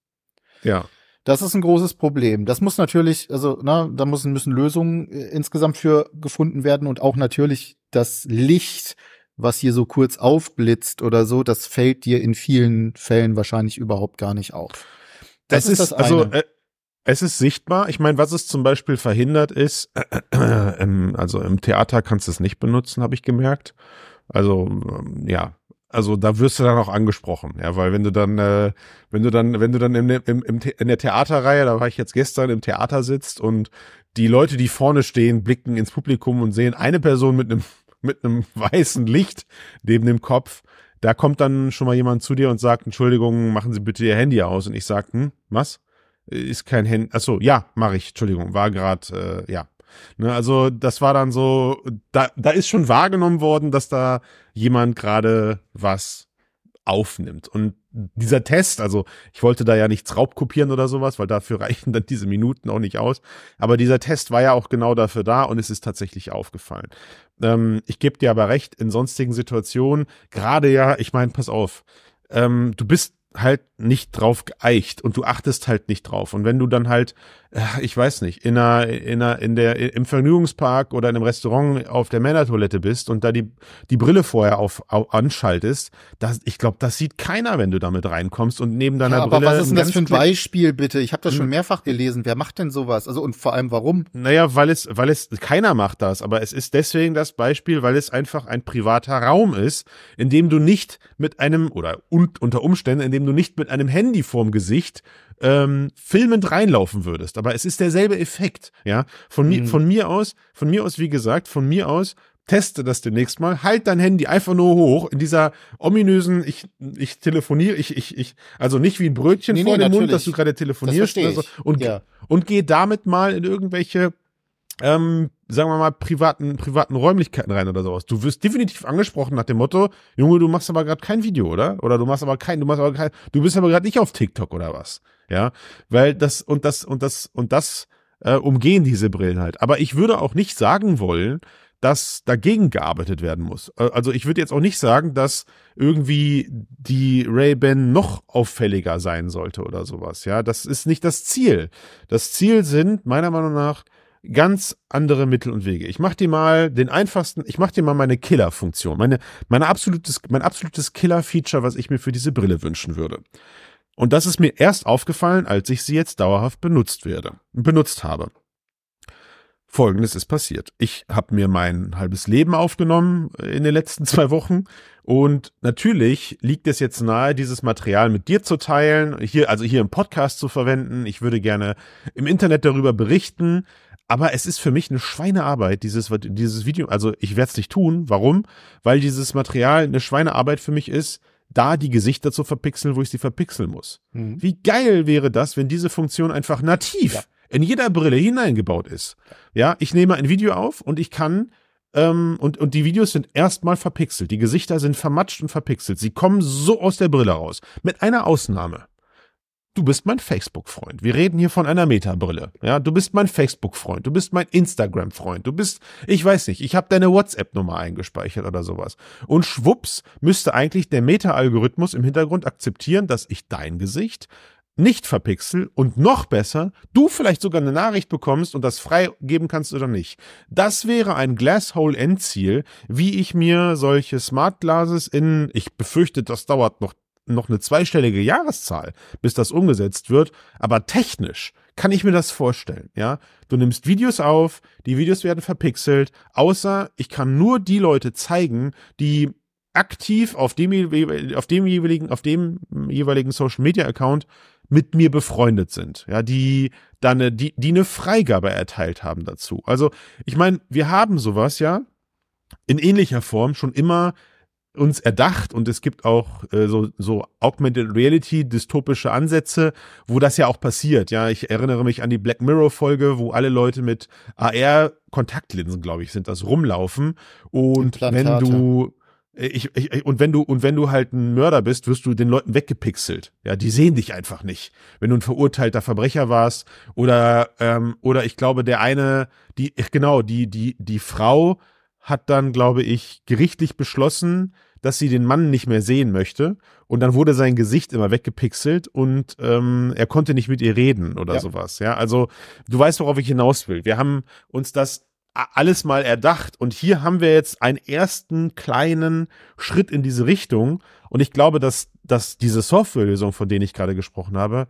Ja. Das ist ein großes Problem. Das muss natürlich, also, na, da müssen, müssen Lösungen äh, insgesamt für gefunden werden und auch natürlich das Licht, was hier so kurz aufblitzt oder so, das fällt dir in vielen Fällen wahrscheinlich überhaupt gar nicht auf. Das, ist, also, eine. äh, Es ist sichtbar. Ich meine, was es zum Beispiel verhindert ist, *clears throat* äh, äh, also im Theater kannst du es nicht benutzen, habe ich gemerkt. Also ähm, ja, also da wirst du dann auch angesprochen, ja, weil wenn du dann, äh, wenn du dann, wenn du dann im, im, im, in der Theaterreihe, da war ich jetzt gestern im Theater sitzt und die Leute, die vorne stehen, blicken ins Publikum und sehen eine Person mit einem *laughs* mit einem weißen Licht neben dem Kopf. Da kommt dann schon mal jemand zu dir und sagt, Entschuldigung, machen Sie bitte Ihr Handy aus. Und ich sag, hm, was? Ist kein Handy. Achso, ja, mache ich. Entschuldigung, war gerade, äh, ja. Ne, also das war dann so, da, da ist schon wahrgenommen worden, dass da jemand gerade was aufnimmt. Und dieser Test, also ich wollte da ja nichts raubkopieren oder sowas, weil dafür *laughs* reichen dann diese Minuten auch nicht aus. Aber dieser Test war ja auch genau dafür da und es ist tatsächlich aufgefallen. Ähm, ich gebe dir aber recht, in sonstigen Situationen, gerade ja, ich meine, pass auf, ähm, du bist halt nicht drauf geeicht und du achtest halt nicht drauf. Und wenn du dann halt, ich weiß nicht, in einer, in einer, in der, im Vergnügungspark oder in einem Restaurant auf der Männertoilette bist und da die, die Brille vorher auf, auf anschaltest, das, ich glaube, das sieht keiner, wenn du damit reinkommst und neben deiner ja, aber Brille. Aber was ist denn das für ein Beispiel, bitte? Ich habe das schon hm. mehrfach gelesen. Wer macht denn sowas? Also und vor allem warum? Naja, weil es, weil es, keiner macht das, aber es ist deswegen das Beispiel, weil es einfach ein privater Raum ist, in dem du nicht mit einem, oder und, unter Umständen, in dem du nicht mit einem Handy vorm Gesicht ähm, filmend reinlaufen würdest. Aber es ist derselbe Effekt, ja. Von mir, mhm. von mir aus, von mir aus, wie gesagt, von mir aus, teste das demnächst mal, halt dein Handy einfach nur hoch in dieser ominösen, ich, ich telefoniere, ich, ich, ich, also nicht wie ein Brötchen nee, vor nee, dem Mund, dass du gerade telefonierst so, und, ja. und geh damit mal in irgendwelche ähm, sagen wir mal, privaten, privaten Räumlichkeiten rein oder sowas. Du wirst definitiv angesprochen nach dem Motto, Junge, du machst aber gerade kein Video, oder? Oder du machst aber kein, du machst aber kein, du bist aber gerade nicht auf TikTok oder was. Ja. Weil das und das und das und das äh, umgehen diese Brillen halt. Aber ich würde auch nicht sagen wollen, dass dagegen gearbeitet werden muss. Äh, also ich würde jetzt auch nicht sagen, dass irgendwie die Ray-Ban noch auffälliger sein sollte oder sowas. Ja, das ist nicht das Ziel. Das Ziel sind meiner Meinung nach ganz andere Mittel und Wege. Ich mache dir mal den einfachsten, ich mache dir mal meine Killer-Funktion, meine, meine absolutes, mein absolutes Killer-Feature, was ich mir für diese Brille wünschen würde. Und das ist mir erst aufgefallen, als ich sie jetzt dauerhaft benutzt werde, benutzt habe. Folgendes ist passiert. Ich habe mir mein halbes Leben aufgenommen in den letzten *laughs* zwei Wochen und natürlich liegt es jetzt nahe, dieses Material mit dir zu teilen, hier also hier im Podcast zu verwenden. Ich würde gerne im Internet darüber berichten, aber es ist für mich eine Schweinearbeit, dieses, dieses Video. Also ich werde es nicht tun. Warum? Weil dieses Material eine Schweinearbeit für mich ist, da die Gesichter zu verpixeln, wo ich sie verpixeln muss. Mhm. Wie geil wäre das, wenn diese Funktion einfach nativ ja. in jeder Brille hineingebaut ist? Ja, ich nehme ein Video auf und ich kann ähm, und, und die Videos sind erstmal verpixelt. Die Gesichter sind vermatscht und verpixelt. Sie kommen so aus der Brille raus. Mit einer Ausnahme du bist mein Facebook-Freund. Wir reden hier von einer Metabrille. Ja, du bist mein Facebook-Freund, du bist mein Instagram-Freund, du bist, ich weiß nicht, ich habe deine WhatsApp-Nummer eingespeichert oder sowas. Und schwupps müsste eigentlich der Meta-Algorithmus im Hintergrund akzeptieren, dass ich dein Gesicht nicht verpixel und noch besser, du vielleicht sogar eine Nachricht bekommst und das freigeben kannst oder nicht. Das wäre ein Glasshole-Endziel, wie ich mir solche Smart Glasses in, ich befürchte, das dauert noch noch eine zweistellige Jahreszahl, bis das umgesetzt wird. Aber technisch kann ich mir das vorstellen, ja. Du nimmst Videos auf, die Videos werden verpixelt, außer ich kann nur die Leute zeigen, die aktiv auf dem, auf dem jeweiligen, auf dem jeweiligen Social Media Account mit mir befreundet sind, ja, die dann eine, die, die eine Freigabe erteilt haben dazu. Also, ich meine, wir haben sowas ja in ähnlicher Form schon immer uns erdacht und es gibt auch äh, so, so Augmented Reality dystopische Ansätze, wo das ja auch passiert. Ja, ich erinnere mich an die Black Mirror Folge, wo alle Leute mit AR Kontaktlinsen, glaube ich, sind das rumlaufen und wenn du äh, ich, ich, und wenn du und wenn du halt ein Mörder bist, wirst du den Leuten weggepixelt. Ja, die sehen dich einfach nicht. Wenn du ein verurteilter Verbrecher warst oder ähm, oder ich glaube der eine, die genau die die die Frau hat dann, glaube ich, gerichtlich beschlossen, dass sie den Mann nicht mehr sehen möchte. Und dann wurde sein Gesicht immer weggepixelt und ähm, er konnte nicht mit ihr reden oder ja. sowas. Ja, also du weißt, worauf ich hinaus will. Wir haben uns das alles mal erdacht und hier haben wir jetzt einen ersten kleinen Schritt in diese Richtung. Und ich glaube, dass, dass diese Softwarelösung, von denen ich gerade gesprochen habe,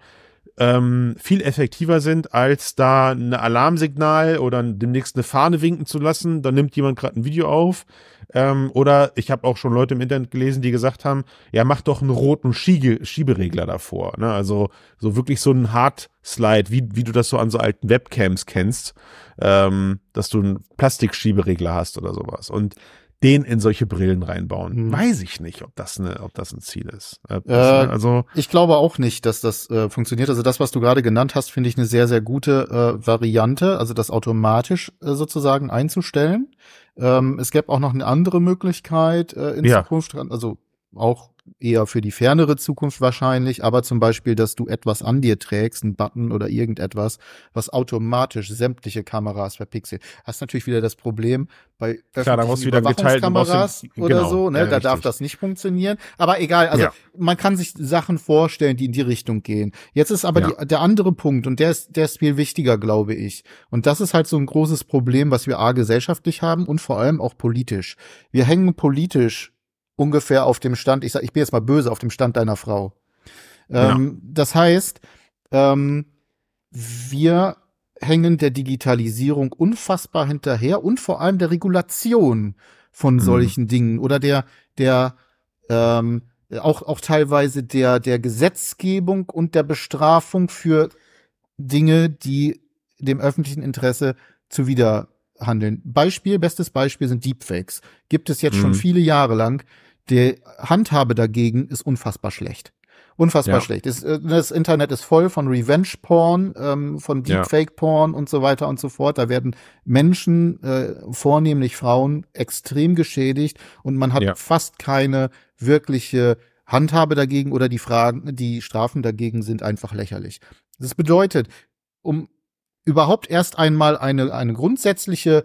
ähm, viel effektiver sind, als da ein Alarmsignal oder demnächst eine Fahne winken zu lassen. Da nimmt jemand gerade ein Video auf. Ähm, oder ich habe auch schon Leute im Internet gelesen, die gesagt haben, ja, mach doch einen roten Schiege Schieberegler davor. Ne? Also so wirklich so ein Hard Slide, wie, wie du das so an so alten Webcams kennst, ähm, dass du einen Plastikschieberegler hast oder sowas. Und den in solche Brillen reinbauen. Hm. Weiß ich nicht, ob das eine, ob das ein Ziel ist. Äh, also ich glaube auch nicht, dass das äh, funktioniert. Also das, was du gerade genannt hast, finde ich eine sehr, sehr gute äh, Variante. Also das automatisch äh, sozusagen einzustellen. Ähm, es gäbe auch noch eine andere Möglichkeit äh, in ja. Zukunft, also auch eher für die fernere Zukunft wahrscheinlich, aber zum Beispiel, dass du etwas an dir trägst, einen Button oder irgendetwas, was automatisch sämtliche Kameras verpixelt. Hast natürlich wieder das Problem bei Klar, da musst wieder Überwachungskameras oder genau, so, ne, ja, da richtig. darf das nicht funktionieren. Aber egal, also ja. man kann sich Sachen vorstellen, die in die Richtung gehen. Jetzt ist aber ja. die, der andere Punkt und der ist, der ist viel wichtiger, glaube ich. Und das ist halt so ein großes Problem, was wir a gesellschaftlich haben und vor allem auch politisch. Wir hängen politisch ungefähr auf dem Stand, ich sag, ich bin jetzt mal böse, auf dem Stand deiner Frau. Ähm, ja. Das heißt, ähm, wir hängen der Digitalisierung unfassbar hinterher und vor allem der Regulation von mhm. solchen Dingen oder der, der, ähm, auch, auch teilweise der, der Gesetzgebung und der Bestrafung für Dinge, die dem öffentlichen Interesse zuwider handeln. Beispiel, bestes Beispiel sind Deepfakes. Gibt es jetzt mhm. schon viele Jahre lang. Der Handhabe dagegen ist unfassbar schlecht. Unfassbar ja. schlecht. Das, äh, das, Internet ist voll von Revenge-Porn, ähm, von Deepfake-Porn und so weiter und so fort. Da werden Menschen, äh, vornehmlich Frauen, extrem geschädigt und man hat ja. fast keine wirkliche Handhabe dagegen oder die Fragen, die Strafen dagegen sind einfach lächerlich. Das bedeutet, um überhaupt erst einmal eine, eine grundsätzliche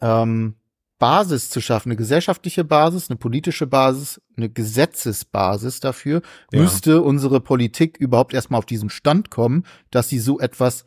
ähm, Basis zu schaffen, eine gesellschaftliche Basis, eine politische Basis, eine Gesetzesbasis dafür, ja. müsste unsere Politik überhaupt erstmal auf diesen Stand kommen, dass sie so etwas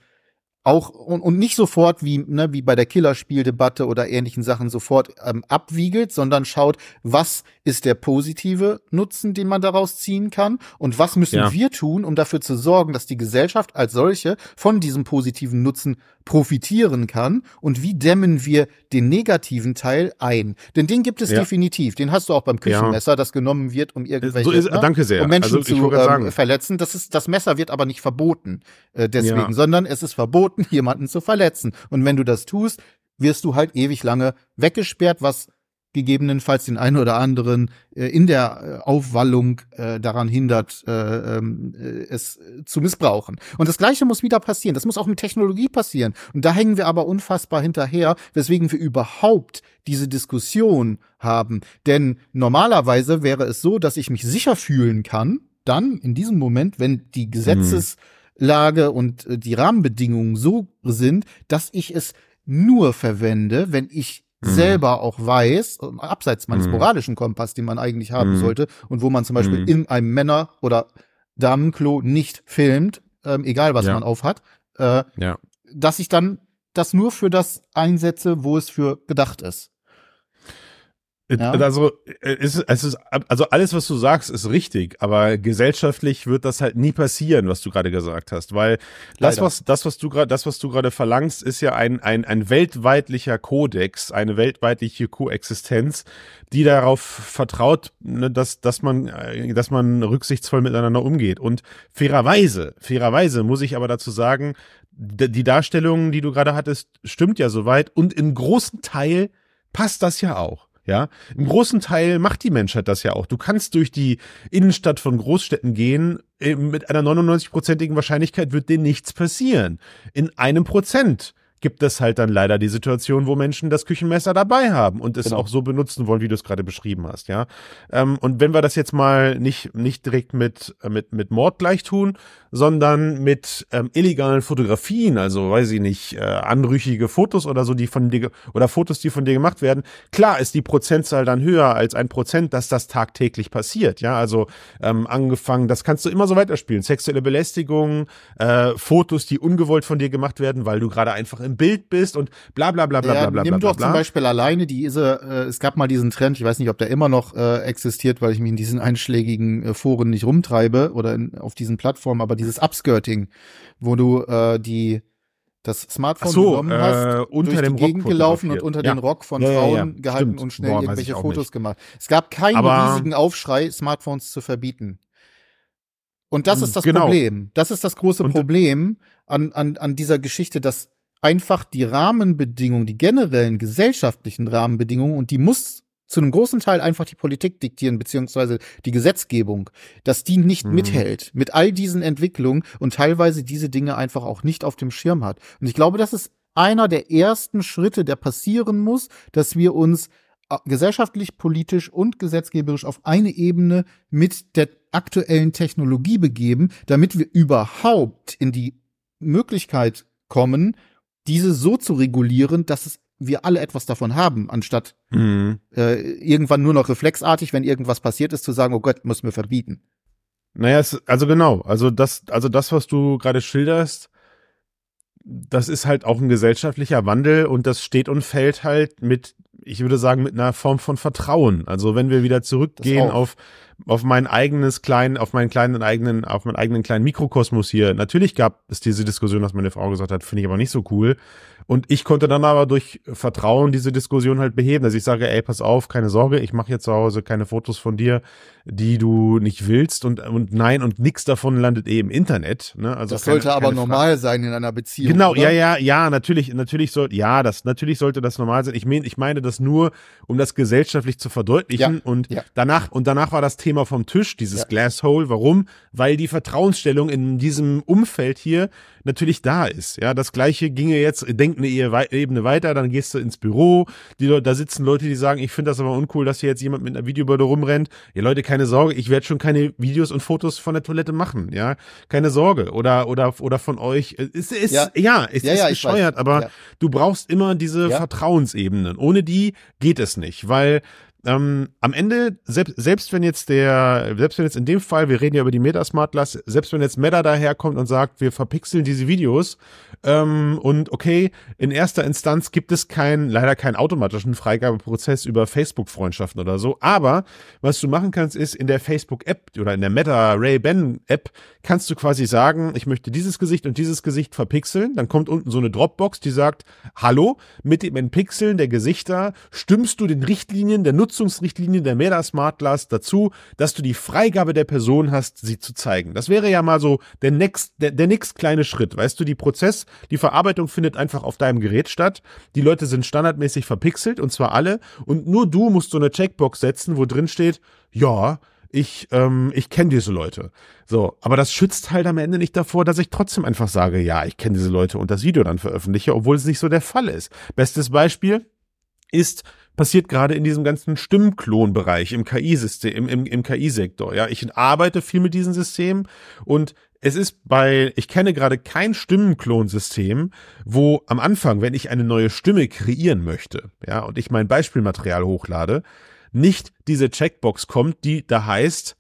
auch und, und nicht sofort wie ne, wie bei der Killerspieldebatte oder ähnlichen Sachen sofort ähm, abwiegelt, sondern schaut, was ist der positive Nutzen, den man daraus ziehen kann und was müssen ja. wir tun, um dafür zu sorgen, dass die Gesellschaft als solche von diesem positiven Nutzen profitieren kann und wie dämmen wir den negativen Teil ein? Denn den gibt es ja. definitiv. Den hast du auch beim Küchenmesser, ja. das genommen wird, um irgendwelche so ist, ne, danke sehr. um Menschen also, zu ähm, verletzen. Das ist das Messer wird aber nicht verboten äh, deswegen, sondern es ist verboten verboten, *laughs* jemanden zu verletzen. Und wenn du das tust, wirst du halt ewig lange weggesperrt, was gegebenenfalls den einen oder anderen äh, in der äh, Aufwallung äh, daran hindert, äh, ähm, äh, es zu missbrauchen. Und das Gleiche muss wieder passieren. Das muss auch mit Technologie passieren. Und da hängen wir aber unfassbar hinterher, weswegen wir überhaupt diese Diskussion haben. Denn normalerweise wäre es so, dass ich mich sicher fühlen kann, dann in diesem Moment, wenn die Gesetzes mhm Lage und äh, die Rahmenbedingungen so sind, dass ich es nur verwende, wenn ich mhm. selber auch weiß, äh, abseits meines mhm. moralischen Kompass, den man eigentlich haben mhm. sollte, und wo man zum Beispiel in einem Männer- oder Damenklo nicht filmt, ähm, egal was ja. man aufhat, äh, ja. dass ich dann das nur für das einsetze, wo es für gedacht ist. Ja. Also, äh, es ist, es ist, also alles, was du sagst, ist richtig, aber gesellschaftlich wird das halt nie passieren, was du gerade gesagt hast, weil das, was, das, was du gerade, das, was du gerade verlangst, ist ja ein, ein, ein weltweitlicher Kodex, eine weltweitliche Koexistenz, die darauf vertraut, ne, dass, dass man, äh, dass man rücksichtsvoll miteinander umgeht. Und fairerweise, fairerweise muss ich aber dazu sagen, die Darstellung, die du gerade hattest, stimmt ja soweit und in großen Teil passt das ja auch. Ja, im großen Teil macht die Menschheit das ja auch. Du kannst durch die Innenstadt von Großstädten gehen, äh, mit einer 99-prozentigen Wahrscheinlichkeit wird dir nichts passieren. In einem Prozent gibt es halt dann leider die Situation, wo Menschen das Küchenmesser dabei haben und es genau. auch so benutzen wollen, wie du es gerade beschrieben hast, ja. Ähm, und wenn wir das jetzt mal nicht, nicht direkt mit, äh, mit, mit Mord gleich tun, sondern mit ähm, illegalen Fotografien, also weiß ich nicht, äh, anrüchige Fotos oder so, die von dir, oder Fotos, die von dir gemacht werden, klar ist die Prozentzahl dann höher als ein Prozent, dass das tagtäglich passiert, ja. Also ähm, angefangen, das kannst du immer so weiterspielen. Sexuelle Belästigung, äh, Fotos, die ungewollt von dir gemacht werden, weil du gerade einfach im Bild bist und bla bla bla bla ja, bla bla. Nimm bla, doch bla. zum Beispiel alleine diese, äh, es gab mal diesen Trend, ich weiß nicht, ob der immer noch äh, existiert, weil ich mich in diesen einschlägigen äh, Foren nicht rumtreibe oder in, auf diesen Plattformen, aber dieses Upskirting, wo du äh, die das Smartphone so, genommen äh, hast, unter durch dem die Rock Gegend gelaufen und unter Ja. den Rock von Ja, ja, ja. Frauen gehalten Stimmt. und schnell Boah, irgendwelche Fotos nicht. gemacht. Es gab keinen Aber- riesigen Aufschrei, Smartphones zu verbieten. Und das ist das Genau. Problem. Das ist das große Und- Problem an, an, an dieser Geschichte, dass einfach die Rahmenbedingungen, die generellen gesellschaftlichen Rahmenbedingungen, und die muss zu einem großen Teil einfach die Politik diktieren, beziehungsweise die Gesetzgebung, dass die nicht Mhm. mithält mit all diesen Entwicklungen und teilweise diese Dinge einfach auch nicht auf dem Schirm hat. Und ich glaube, das ist einer der ersten Schritte, der passieren muss, dass wir uns äh, gesellschaftlich, politisch und gesetzgeberisch auf eine Ebene mit der aktuellen Technologie begeben, damit wir überhaupt in die Möglichkeit kommen, diese so zu regulieren, dass es wir alle etwas davon haben, anstatt Mhm. äh, irgendwann nur noch reflexartig, wenn irgendwas passiert ist, zu sagen, oh Gott, müssen wir verbieten. Naja, es, also genau, also das, also das, was du gerade schilderst, das ist halt auch ein gesellschaftlicher Wandel und das steht und fällt halt mit, ich würde sagen, mit einer Form von Vertrauen. Also wenn wir wieder zurückgehen auf, auf mein eigenes kleinen, auf meinen kleinen eigenen, auf meinen eigenen kleinen Mikrokosmos hier. Natürlich gab es diese Diskussion, was meine Frau gesagt hat, finde ich aber nicht so cool. Und ich konnte dann aber durch Vertrauen diese Diskussion halt beheben, dass ich sage, ey, pass auf, keine Sorge, ich mache hier zu Hause keine Fotos von dir, die du nicht willst und, und nein, und nichts davon landet eh im Internet. Ne? Also das keine- sollte aber keine Frage. normal sein in einer Beziehung. Genau, oder? ja, ja, ja, natürlich, natürlich soll, ja, das, natürlich sollte das normal sein. Ich meine, ich meine das nur, um das gesellschaftlich zu verdeutlichen Ja, und ja. danach, und danach war das Thema vom Tisch, dieses Ja. Glasshole. Warum? Weil die Vertrauensstellung in diesem Umfeld hier natürlich da ist. Ja, das gleiche ginge jetzt, denk eine Ebene weiter, dann gehst du ins Büro, die, Leute- da sitzen Leute, die sagen, ich finde das aber uncool, dass hier jetzt jemand mit einer Videobörde rumrennt. Ja, Leute, keine Sorge, ich werde schon keine Videos und Fotos von der Toilette machen, ja, keine Sorge. Oder, oder, oder von euch. Es ist, ja, Ja. es Ja, ist ja, bescheuert, aber Ja. du brauchst immer diese Ja. Vertrauensebenen. Ohne die geht es nicht, weil ähm, am Ende, selbst, selbst wenn jetzt der, selbst wenn jetzt in dem Fall, wir reden ja über die Meta Smart Glass, selbst wenn jetzt Meta daherkommt und sagt, wir verpixeln diese Videos ähm, und okay, in erster Instanz gibt es keinen, leider keinen automatischen Freigabeprozess über Facebook-Freundschaften oder so, aber was du machen kannst, ist in der Facebook-App oder in der Meta Ray-Ban-App kannst du quasi sagen, ich möchte dieses Gesicht und dieses Gesicht verpixeln, dann kommt unten so eine Dropbox, die sagt, hallo, mit dem Entpixeln der Gesichter stimmst du den Richtlinien, der Nutzungsrichtlinien der Meta Smart Glass dazu, dass du die Freigabe der Person hast, sie zu zeigen. Das wäre ja mal so der next, der, der nächst kleine Schritt. Weißt du, die Prozess, die Verarbeitung findet einfach auf deinem Gerät statt. Die Leute sind standardmäßig verpixelt und zwar alle und nur du musst so eine Checkbox setzen, wo drin steht, ja, ich, ähm, ich kenne diese Leute. So, aber das schützt halt am Ende nicht davor, dass ich trotzdem einfach sage, ja, ich kenne diese Leute und das Video dann veröffentliche, obwohl es nicht so der Fall ist. Bestes Beispiel ist passiert gerade in diesem ganzen Stimmklonbereich im KI-System, im, im, KI-Sektor. Ja, ich arbeite viel mit diesen Systemen und es ist bei, ich kenne gerade kein Stimmenklonsystem, wo am Anfang, wenn ich eine neue Stimme kreieren möchte, ja, und ich mein Beispielmaterial hochlade, nicht diese Checkbox kommt, die da heißt,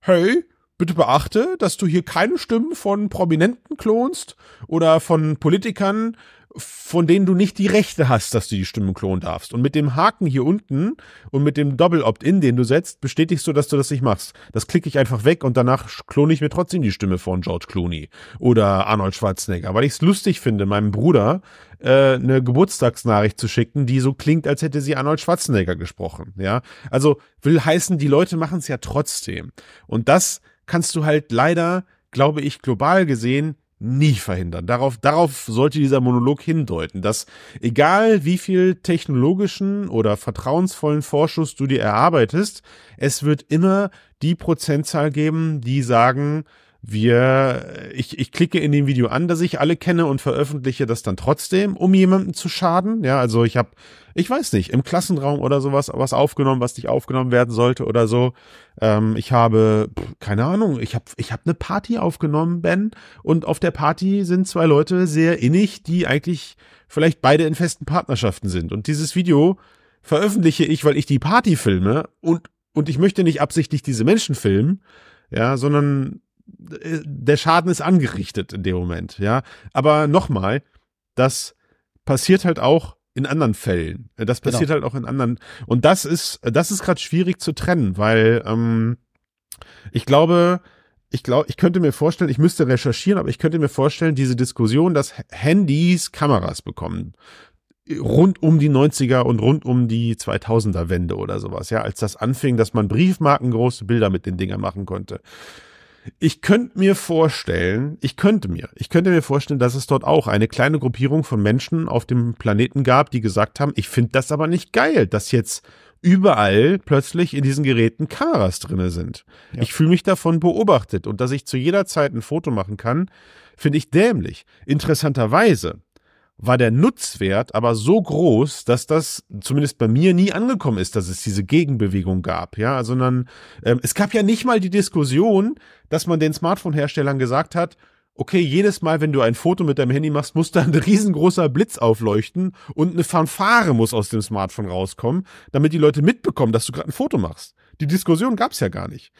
hey, bitte beachte, dass du hier keine Stimmen von Prominenten klonst oder von Politikern, von denen du nicht die Rechte hast, dass du die Stimmen klonen darfst. Und mit dem Haken hier unten und mit dem Doppel-Opt-in, den du setzt, bestätigst du, dass du das nicht machst. Das klicke ich einfach weg und danach klone ich mir trotzdem die Stimme von George Clooney oder Arnold Schwarzenegger, weil ich es lustig finde, meinem Bruder äh, eine Geburtstagsnachricht zu schicken, die so klingt, als hätte sie Arnold Schwarzenegger gesprochen. Ja, also will heißen, die Leute machen es ja trotzdem. Und das kannst du halt leider, glaube ich, global gesehen nie verhindern. Darauf, darauf sollte dieser Monolog hindeuten, dass egal wie viel technologischen oder vertrauensvollen Vorschuss du dir erarbeitest, es wird immer die Prozentzahl geben, die sagen, wir, ich, ich klicke in dem Video an, dass ich alle kenne und veröffentliche das dann trotzdem, um jemandem zu schaden. Ja, also ich habe, ich weiß nicht, im Klassenraum oder sowas was aufgenommen, was nicht aufgenommen werden sollte oder so. Ähm, ich habe, keine Ahnung, ich habe ich hab eine Party aufgenommen, Ben, und auf der Party sind zwei Leute sehr innig, die eigentlich vielleicht beide in festen Partnerschaften sind. Und dieses Video veröffentliche ich, weil ich die Party filme und, und ich möchte nicht absichtlich diese Menschen filmen, ja, sondern der Schaden ist angerichtet in dem Moment, ja. Aber nochmal, das passiert halt auch in anderen Fällen. Das Genau. passiert halt auch in anderen. Und das ist, das ist gerade schwierig zu trennen, weil ähm, ich glaube, ich glaube, ich könnte mir vorstellen, ich müsste recherchieren, aber ich könnte mir vorstellen, diese Diskussion, dass Handys Kameras bekommen, rund um die 90er und rund um die 2000er Wende oder sowas, ja, als das anfing, dass man briefmarkengroße Bilder mit den Dingern machen konnte. Ich könnte mir vorstellen, ich könnte mir, ich könnte mir vorstellen, dass es dort auch eine kleine Gruppierung von Menschen auf dem Planeten gab, die gesagt haben, ich finde das aber nicht geil, dass jetzt überall plötzlich in diesen Geräten Kameras drinne sind. Ja. Ich fühle mich davon beobachtet und dass ich zu jeder Zeit ein Foto machen kann, finde ich dämlich. Interessanterweise war der Nutzwert aber so groß, dass das zumindest bei mir nie angekommen ist, dass es diese Gegenbewegung gab, ja, sondern ähm, es gab ja nicht mal die Diskussion, dass man den Smartphone-Herstellern gesagt hat, okay, jedes Mal, wenn du ein Foto mit deinem Handy machst, muss da ein *laughs* riesengroßer Blitz aufleuchten und eine Fanfare muss aus dem Smartphone rauskommen, damit die Leute mitbekommen, dass du gerade ein Foto machst. Die Diskussion gab's ja gar nicht.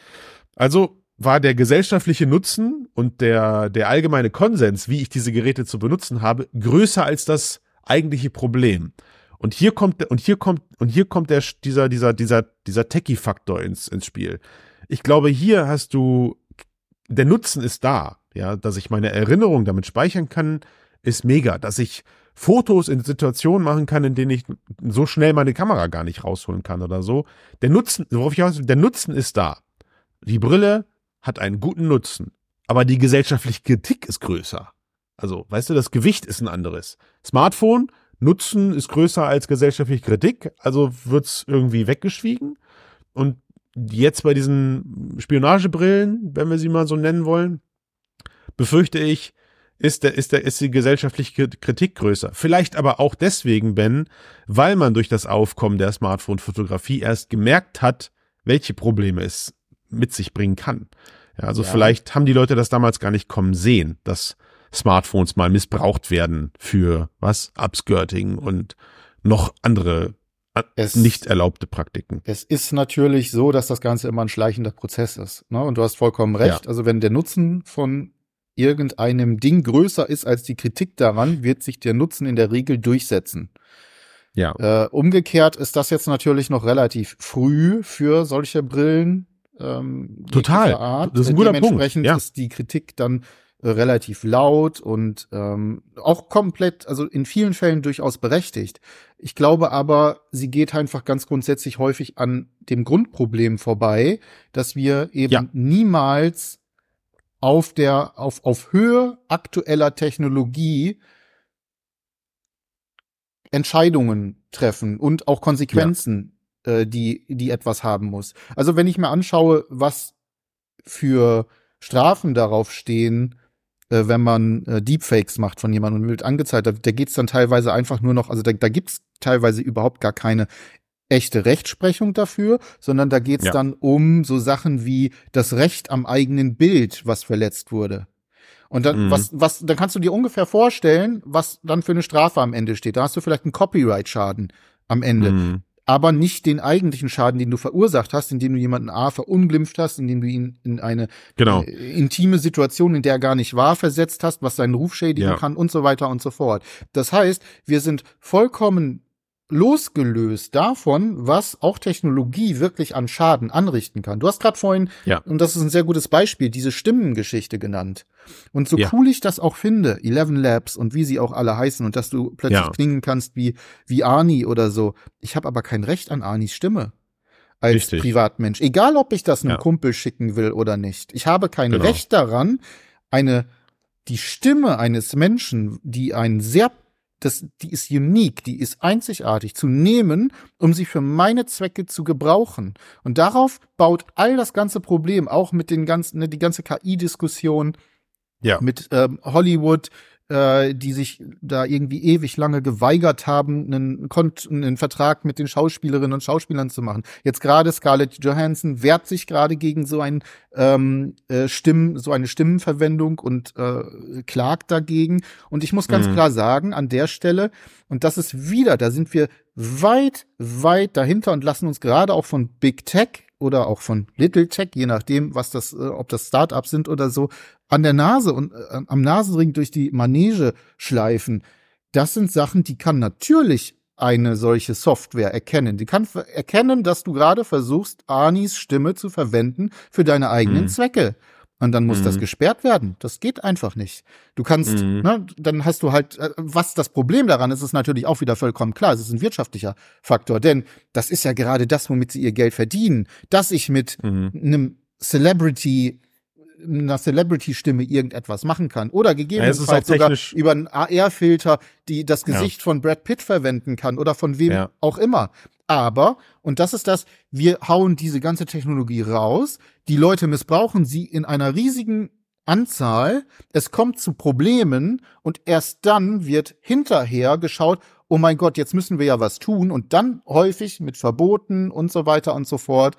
Also war der gesellschaftliche Nutzen und der, der allgemeine Konsens, wie ich diese Geräte zu benutzen habe, größer als das eigentliche Problem. Und hier kommt, und hier kommt, und hier kommt der, dieser, dieser, dieser, dieser Techie-Faktor ins, ins Spiel. Ich glaube, hier hast du, der Nutzen ist da, ja, dass ich meine Erinnerung damit speichern kann, ist mega, dass ich Fotos in Situationen machen kann, in denen ich so schnell meine Kamera gar nicht rausholen kann oder so. Der Nutzen, worauf ich aus, der Nutzen ist da. Die Brille hat einen guten Nutzen, aber die gesellschaftliche Kritik ist größer. Also, weißt du, das Gewicht ist ein anderes. Smartphone, Nutzen ist größer als gesellschaftliche Kritik, also wird's irgendwie weggeschwiegen. Und jetzt bei diesen Spionagebrillen, wenn wir sie mal so nennen wollen, befürchte ich, ist, der, ist, der, ist die gesellschaftliche Kritik größer. Vielleicht aber auch deswegen, Ben, weil man durch das Aufkommen der Smartphone-Fotografie erst gemerkt hat, welche Probleme es mit sich bringen kann. Ja, also Ja. vielleicht haben die Leute das damals gar nicht kommen sehen, dass Smartphones mal missbraucht werden für was? Upskirting und noch andere äh, Es- nicht erlaubte Praktiken. Es ist natürlich so, dass das Ganze immer ein schleichender Prozess ist. Ne? Und du hast vollkommen recht. Also wenn der Nutzen von irgendeinem Ding größer ist als die Kritik daran, wird sich der Nutzen in der Regel durchsetzen. Ja. Äh, umgekehrt ist das jetzt natürlich noch relativ früh für solche Brillen. Ähm, Total. Art. Das ist ein guter Punkt. Dementsprechend Ja. ist die Kritik dann äh, relativ laut und ähm, auch komplett, also in vielen Fällen durchaus berechtigt. Ich glaube aber, sie geht einfach ganz grundsätzlich häufig an dem Grundproblem vorbei, dass wir eben Ja. niemals auf der, auf, auf Höhe aktueller Technologie Entscheidungen treffen und auch Konsequenzen, äh, die, die etwas haben muss. Also wenn ich mir anschaue, was für Strafen darauf stehen, äh, wenn man äh, Deepfakes macht von jemandem und wird angezeigt, da, da geht's dann teilweise einfach nur noch, also da, da gibt's teilweise überhaupt gar keine echte Rechtsprechung dafür, sondern da geht's Ja. dann um so Sachen wie das Recht am eigenen Bild, was verletzt wurde. Und dann, Mhm. was, was, dann kannst du dir ungefähr vorstellen, was dann für eine Strafe am Ende steht. Da hast du vielleicht einen Copyright-Schaden am Ende Mhm. Aber nicht den eigentlichen Schaden, den du verursacht hast, indem du jemanden A verunglimpft hast, indem du ihn in eine Genau. äh, intime Situation, in der er gar nicht war, versetzt hast, was seinen Ruf schädigen Ja. kann und so weiter und so fort. Das heißt, wir sind vollkommen losgelöst davon, was auch Technologie wirklich an Schaden anrichten kann. Du hast gerade vorhin, Ja. und das ist ein sehr gutes Beispiel, diese Stimmengeschichte genannt. Und so Ja. cool ich das auch finde, Eleven Labs und wie sie auch alle heißen und dass du plötzlich Ja. klingen kannst wie, wie Arnie oder so. Ich habe aber kein Recht an Arnis Stimme als Richtig. Privatmensch. Egal, ob ich das einem. Kumpel schicken will oder nicht. Ich habe kein Genau. Recht daran, eine, die Stimme eines Menschen, die ein sehr das, die ist unique, die ist einzigartig zu nehmen, um sie für meine Zwecke zu gebrauchen. Und darauf baut all das ganze Problem, auch mit den ganzen, ne, die ganze KI-Diskussion, Ja. mit ähm, Hollywood, äh, die sich da irgendwie ewig lange geweigert haben, einen, Kont einen Vertrag mit den Schauspielerinnen und Schauspielern zu machen. Jetzt gerade Scarlett Johansson wehrt sich gerade gegen so ein ähm, äh, Stimmen, so eine Stimmenverwendung und äh, klagt dagegen. Und ich muss ganz Mhm. klar sagen, an der Stelle, und das ist wieder, da sind wir weit, weit dahinter und lassen uns gerade auch von Big Tech oder auch von Little Tech, je nachdem, was das, äh, ob das Startups sind oder so, an der Nase und äh, am Nasenring durch die Manege schleifen. das sind Sachen, die kann natürlich eine solche Software erkennen. Die kann erkennen, dass du gerade versuchst, Anis Stimme zu verwenden für deine eigenen mhm. Zwecke. Und dann muss mhm. das gesperrt werden. Das geht einfach nicht. Du kannst, mhm. ne, dann hast du halt, äh, was das Problem daran ist, ist natürlich auch wieder vollkommen klar. Es ist ein wirtschaftlicher Faktor, denn das ist ja gerade das, womit sie ihr Geld verdienen, dass ich mit mhm. einem Celebrity einer Celebrity-Stimme irgendetwas machen kann. Oder gegebenenfalls ja, sogar über einen AR-Filter, die das Gesicht ja. von Brad Pitt verwenden kann oder von wem ja. auch immer. Aber, und das ist das, wir hauen diese ganze Technologie raus, die Leute missbrauchen sie in einer riesigen Anzahl, es kommt zu Problemen und erst dann wird hinterher geschaut, oh mein Gott, jetzt müssen wir ja was tun. Und dann häufig mit Verboten und so weiter und so fort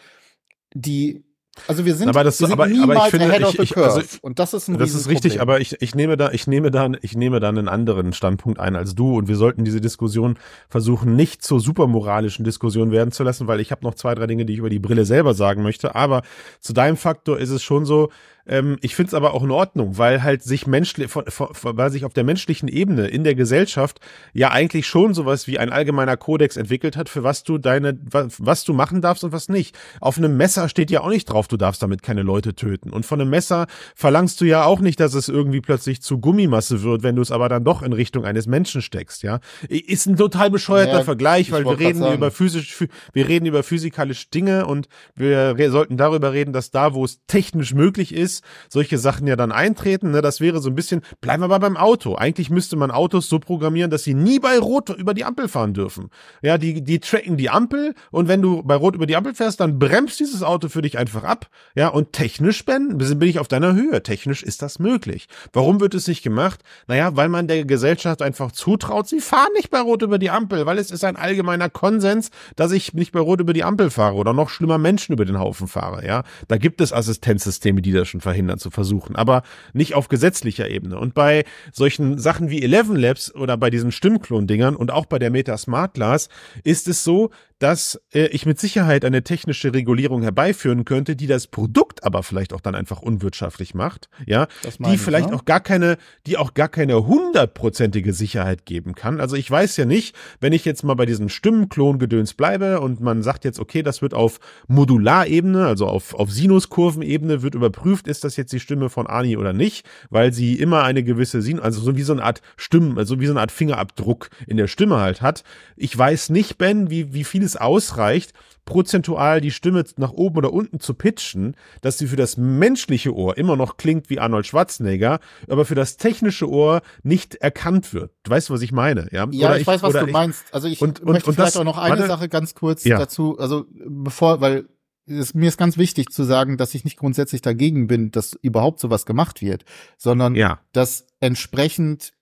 die also wir sind, aber das, wir sind aber, aber ich finde, ich, ich, also, und das ist ein Das ist richtig, aber ich, ich nehme da, ich nehme da, ich nehme da einen anderen Standpunkt ein als du. Und wir sollten diese Diskussion versuchen, nicht zur supermoralischen Diskussion werden zu lassen, weil ich habe noch zwei, drei Dinge, die ich über die Brille selber sagen möchte, aber zu deinem Faktor ist es schon so, ähm, ich finde es aber auch in Ordnung, weil halt sich menschlich, weil sich auf der menschlichen Ebene in der Gesellschaft ja eigentlich schon sowas wie ein allgemeiner Kodex entwickelt hat, für was du deine, was, was du machen darfst und was nicht. Auf einem Messer steht ja auch nicht drauf, du darfst damit keine Leute töten. Und von einem Messer verlangst du ja auch nicht, dass es irgendwie plötzlich zu Gummimasse wird, wenn du es aber dann doch in Richtung eines Menschen steckst, ja. Ist ein total bescheuerter ja, Vergleich, weil wir reden über physisch, wir reden über physikalische Dinge und wir sollten darüber reden, dass da, wo es technisch möglich ist, solche Sachen ja dann eintreten. Ne? Das wäre so ein bisschen, bleiben wir mal beim Auto. Eigentlich müsste man Autos so programmieren, dass sie nie bei Rot über die Ampel fahren dürfen. Ja, die, die tracken die Ampel und wenn du bei Rot über die Ampel fährst, dann bremst dieses Auto für dich einfach ab. Ja, und technisch bin, bin ich auf deiner Höhe. Technisch ist das möglich. Warum wird es nicht gemacht? Naja, weil man der Gesellschaft einfach zutraut, sie fahren nicht bei Rot über die Ampel, weil es ist ein allgemeiner Konsens, dass ich nicht bei Rot über die Ampel fahre oder noch schlimmer Menschen über den Haufen fahre. Ja, da gibt es Assistenzsysteme, die das schon verhindern zu versuchen, aber nicht auf gesetzlicher Ebene. Und bei solchen Sachen wie Eleven Labs oder bei diesen Stimmklon-Dingern und auch bei der Meta Smart Glass ist es so, dass äh, ich mit Sicherheit eine technische Regulierung herbeiführen könnte, die das Produkt aber vielleicht auch dann einfach unwirtschaftlich macht, ja, die vielleicht ne? auch gar keine, die auch gar keine hundertprozentige Sicherheit geben kann. Also ich weiß ja nicht, wenn ich jetzt mal bei diesem Stimmenklon-Gedöns bleibe und man sagt jetzt, okay, das wird auf Modularebene, also auf, auf Sinuskurvenebene wird überprüft, ist das jetzt die Stimme von Ani oder nicht, weil sie immer eine gewisse Sin, also so wie so eine Art Stimmen, also wie so eine Art Fingerabdruck in der Stimme halt hat. Ich weiß nicht, Ben, wie, wie viele es ausreicht, prozentual die Stimme nach oben oder unten zu pitchen, dass sie für das menschliche Ohr immer noch klingt wie Arnold Schwarzenegger, aber für das technische Ohr nicht erkannt wird. Du weißt, was ich meine, ja? Ja, ich, ich, weiß, was du ich, meinst. Also ich und, und, möchte und vielleicht das, auch noch eine warte, Sache ganz kurz ja. dazu, also bevor, weil es, mir ist ganz wichtig zu sagen, dass ich nicht grundsätzlich dagegen bin, dass überhaupt sowas gemacht wird, sondern ja. dass entsprechend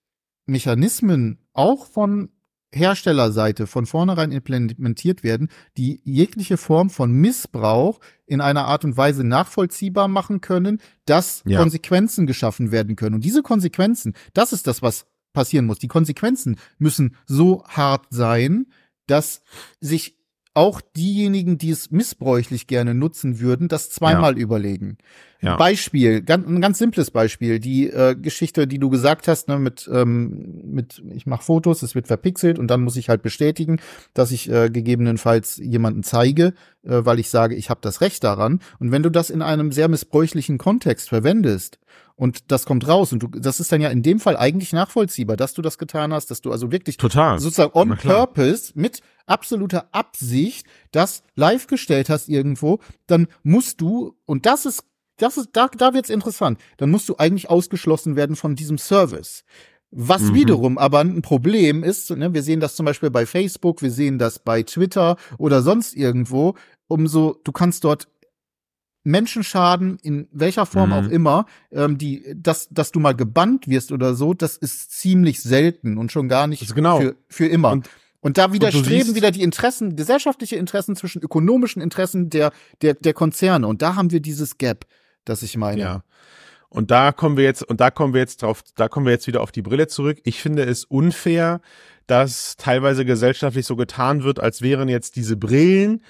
Mechanismen auch von Herstellerseite von vornherein implementiert werden, die jegliche Form von Missbrauch in einer Art und Weise nachvollziehbar machen können, dass ja. Konsequenzen geschaffen werden können. Und diese Konsequenzen, das ist das, was passieren muss. Die Konsequenzen müssen so hart sein, dass sich auch diejenigen, die es missbräuchlich gerne nutzen würden, das zweimal ja. überlegen. Ja. Beispiel, ganz, ein ganz simples Beispiel, die äh, Geschichte, die du gesagt hast, ne, mit, ähm, mit ich mache Fotos, es wird verpixelt und dann muss ich halt bestätigen, dass ich äh, gegebenenfalls jemanden zeige, äh, weil ich sage, ich habe das Recht daran. Und wenn du das in einem sehr missbräuchlichen Kontext verwendest und das kommt raus und du, das ist dann ja in dem Fall eigentlich nachvollziehbar, dass du das getan hast, dass du also wirklich total sozusagen on purpose mit absoluter Absicht das live gestellt hast irgendwo, dann musst du und das ist das ist da da wird's interessant. Dann musst du eigentlich ausgeschlossen werden von diesem Service. Was mhm. wiederum aber ein Problem ist, ne, wir sehen das zum Beispiel bei Facebook, wir sehen das bei Twitter oder sonst irgendwo, umso, du kannst dort Menschenschaden in welcher Form mhm. auch immer, ähm, die, dass, dass du mal gebannt wirst oder so, das ist ziemlich selten und schon gar nicht genau. für, für immer. Und, und da widerstreben wieder die Interessen, gesellschaftliche Interessen zwischen ökonomischen Interessen der, der, der Konzerne. Und da haben wir dieses Gap, das ich meine. Ja. Und da kommen wir jetzt, und da kommen wir jetzt drauf, da kommen wir jetzt wieder auf die Brille zurück. Ich finde es unfair, dass teilweise gesellschaftlich so getan wird, als wären jetzt diese Brillen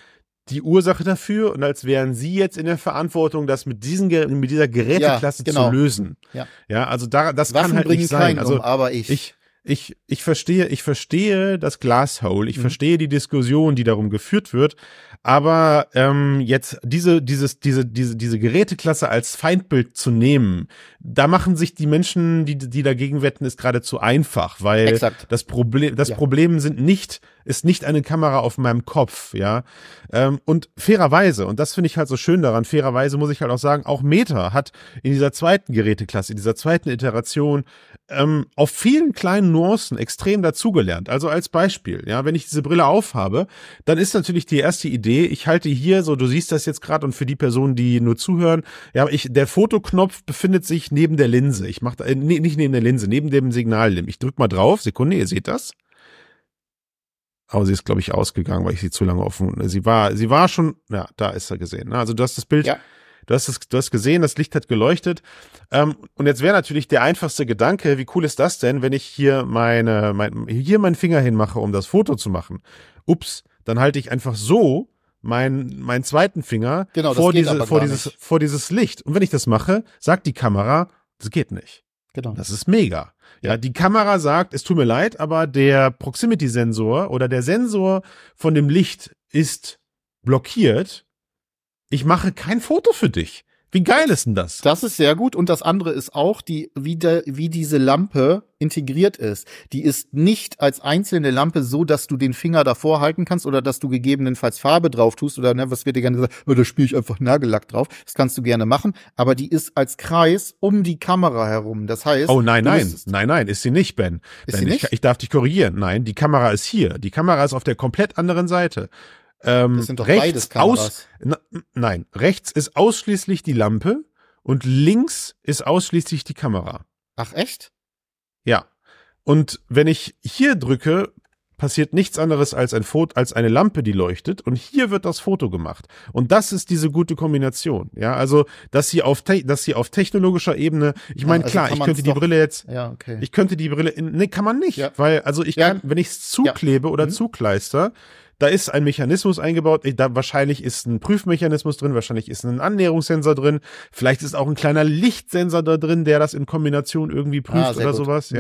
die Ursache dafür und als wären sie jetzt in der Verantwortung, das mit diesen mit dieser Geräteklasse ja, genau. zu lösen. Ja. ja, also da das Waffen kann halt nicht sein. Also um, aber ich. ich ich, ich verstehe, ich verstehe das Glasshole, ich Mhm. verstehe die Diskussion, die darum geführt wird, aber ähm, jetzt diese, dieses, diese, diese, diese Geräteklasse als Feindbild zu nehmen, da machen sich die Menschen, die, die dagegen wetten, ist geradezu einfach, weil Exakt. das Problem, das Ja. Problem sind nicht, ist nicht eine Kamera auf meinem Kopf, ja. Ähm, und fairerweise, und das finde ich halt so schön daran, fairerweise muss ich halt auch sagen, auch Meta hat in dieser zweiten Geräteklasse, in dieser zweiten Iteration, ähm, auf vielen kleinen Nuancen extrem dazugelernt. Also als Beispiel, ja, wenn ich diese Brille aufhabe, dann ist natürlich die erste Idee, ich halte hier so, du siehst das jetzt gerade und für die Personen, die nur zuhören, ja, ich, der Fotoknopf befindet sich neben der Linse. Ich mache, äh, nee, nicht neben der Linse, neben dem Signallim. Ich drück mal drauf, Sekunde, ihr seht das. Aber sie ist, glaube ich, ausgegangen, weil ich sie zu lange offen. Sie war, sie war schon, ja, da ist er gesehen. ne? Also du hast das Bild, Ja. du hast es, du hast gesehen, das Licht hat geleuchtet. Ähm, und jetzt wäre natürlich der einfachste Gedanke, wie cool ist das denn, wenn ich hier meine, mein, hier meinen Finger hinmache, um das Foto zu machen. Ups, dann halte ich einfach so meinen, meinen zweiten Finger Genau, das vor, diese, vor dieses, nicht. vor dieses Licht. Und wenn ich das mache, sagt die Kamera, das geht nicht. Genau. Das ist mega. Ja, die Kamera sagt, es tut mir leid, aber der Proximity-Sensor oder der Sensor von dem Licht ist blockiert. Ich mache kein Foto für dich. Wie geil ist denn das? Das ist sehr gut. Und das andere ist auch, die, wie, der, wie diese Lampe integriert ist. Die ist nicht als einzelne Lampe so, dass du den Finger davor halten kannst oder dass du gegebenenfalls Farbe drauf tust oder ne, was wird dir gerne gesagt, oh, da spiele ich einfach Nagellack drauf. Das kannst du gerne machen. Aber die ist als Kreis um die Kamera herum. Das heißt, Oh nein, nein, nein, nein, ist sie nicht, Ben. Ist ben sie ich, nicht? ich darf dich korrigieren. Nein, die Kamera ist hier. Die Kamera ist auf der komplett anderen Seite. Ähm, Das sind doch rechts beides Kameras. aus, nein, rechts ist ausschließlich die Lampe und links ist ausschließlich die Kamera. Ach echt? Ja. Und wenn ich hier drücke, passiert nichts anderes als ein Foto, als eine Lampe, die leuchtet. Und hier wird das Foto gemacht. Und das ist diese gute Kombination. Ja, also, dass sie auf, dass sie auf technologischer Ebene, ich Ja, meine, also klar, ich könnte die doch- Brille jetzt, Ja, okay. ich könnte die Brille nee, kann man nicht, Ja. weil, also ich Ja. kann, wenn ich es zuklebe oder Mhm. zukleister, da ist ein Mechanismus eingebaut, da wahrscheinlich ist ein Prüfmechanismus drin, wahrscheinlich ist ein Annäherungssensor drin, vielleicht ist auch ein kleiner Lichtsensor da drin, der das in Kombination irgendwie prüft Ah, oder gut. sowas, Mhm.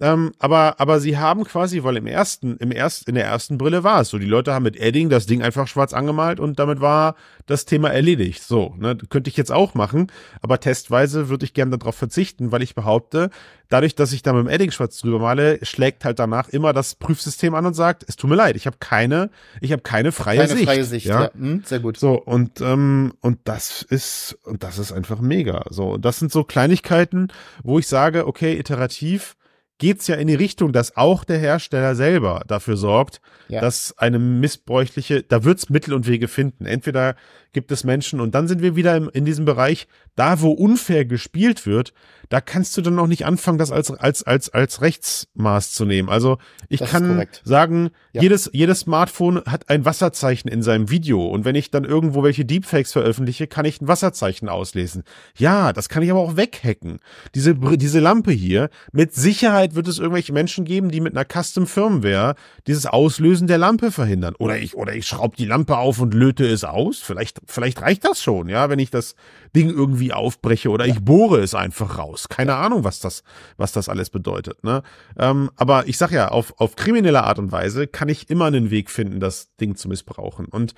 Ja. Ähm, aber, aber sie haben quasi, weil im ersten, im erst, in der ersten Brille war es so, die Leute haben mit Edding das Ding einfach schwarz angemalt und damit war das Thema erledigt. So, ne, könnte ich jetzt auch machen, aber testweise würde ich gerne darauf verzichten, weil ich behaupte, dadurch, dass ich da mit dem Edding schwarz drüber male, schlägt halt danach immer das Prüfsystem an und sagt, es tut mir leid, ich habe keine, ich habe keine freie Keine Sicht. freie Sicht, ja. Hm, sehr gut. So, und, ähm, und das ist, und das ist einfach mega. So, und das sind so Kleinigkeiten, wo ich sage, okay, iterativ geht's ja in die Richtung, dass auch der Hersteller selber dafür sorgt, Ja. dass eine missbräuchliche, da wird's Mittel und Wege finden. Entweder gibt es Menschen, und dann sind wir wieder im, in diesem Bereich, da wo unfair gespielt wird, da kannst du dann auch nicht anfangen, das als, als, als, als Rechtsmaß zu nehmen. Also ich Das kann sagen, Ja. jedes, jedes Smartphone hat ein Wasserzeichen in seinem Video. Und wenn ich dann irgendwo welche Deepfakes veröffentliche, kann ich ein Wasserzeichen auslesen. Ja, das kann ich aber auch weghacken. Diese, diese Lampe hier, mit Sicherheit wird es irgendwelche Menschen geben, die mit einer Custom Firmware dieses Auslösen der Lampe verhindern. Oder ich, oder ich schraube die Lampe auf und löte es aus. Vielleicht, vielleicht reicht das schon, ja, wenn ich das Ding irgendwie aufbreche oder ich bohre es einfach raus. Keine Ahnung, was das, was das alles bedeutet, ne? Ähm, aber ich sag ja, auf, auf kriminelle Art und Weise kann ich immer einen Weg finden, das Ding zu missbrauchen. Und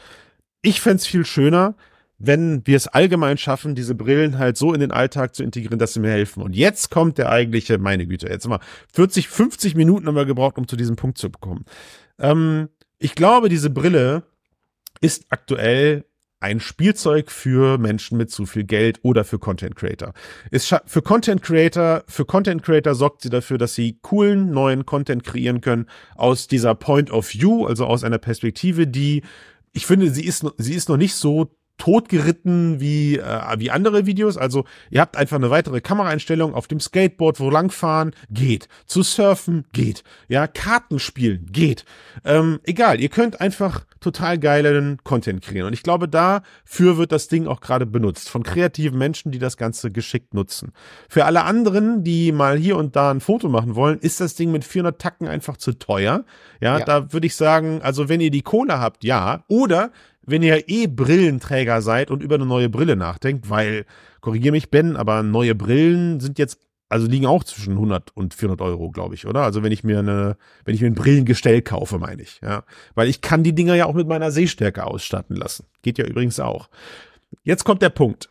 ich fänd's viel schöner, wenn wir es allgemein schaffen, diese Brillen halt so in den Alltag zu integrieren, dass sie mir helfen. Und jetzt kommt der eigentliche, meine Güte, jetzt mal 40, 50 Minuten haben wir gebraucht, um zu diesem Punkt zu kommen. Ähm, ich glaube, diese Brille ist aktuell ein Spielzeug für Menschen mit zu viel Geld oder für Content Creator. Ist für Content Creator, für Content Creator sorgt sie dafür, dass sie coolen neuen Content kreieren können aus dieser Point of View, also aus einer Perspektive, die ich finde, sie ist, sie ist noch nicht so totgeritten wie, äh, wie andere Videos. Also ihr habt einfach eine weitere Kameraeinstellung auf dem Skateboard, wo langfahren, geht. Zu surfen, geht. Ja, Karten spielen, geht. Ähm, egal, ihr könnt einfach total geilen Content kreieren. Und ich glaube, dafür wird das Ding auch gerade benutzt. Von kreativen Menschen, die das Ganze geschickt nutzen. Für alle anderen, die mal hier und da ein Foto machen wollen, ist das Ding mit 400 Tacken einfach zu teuer. Ja, Ja. da würde ich sagen, also wenn ihr die Kohle habt, ja. Oder wenn ihr eh Brillenträger seid und über eine neue Brille nachdenkt, weil, korrigier mich Ben, aber neue Brillen sind jetzt also liegen auch zwischen 100 und 400 Euro, glaube ich, oder? Also wenn ich mir eine, wenn ich mir ein Brillengestell kaufe, meine ich, ja. Weil ich kann die Dinger ja auch mit meiner Sehstärke ausstatten lassen. Geht ja übrigens auch. Jetzt kommt der Punkt.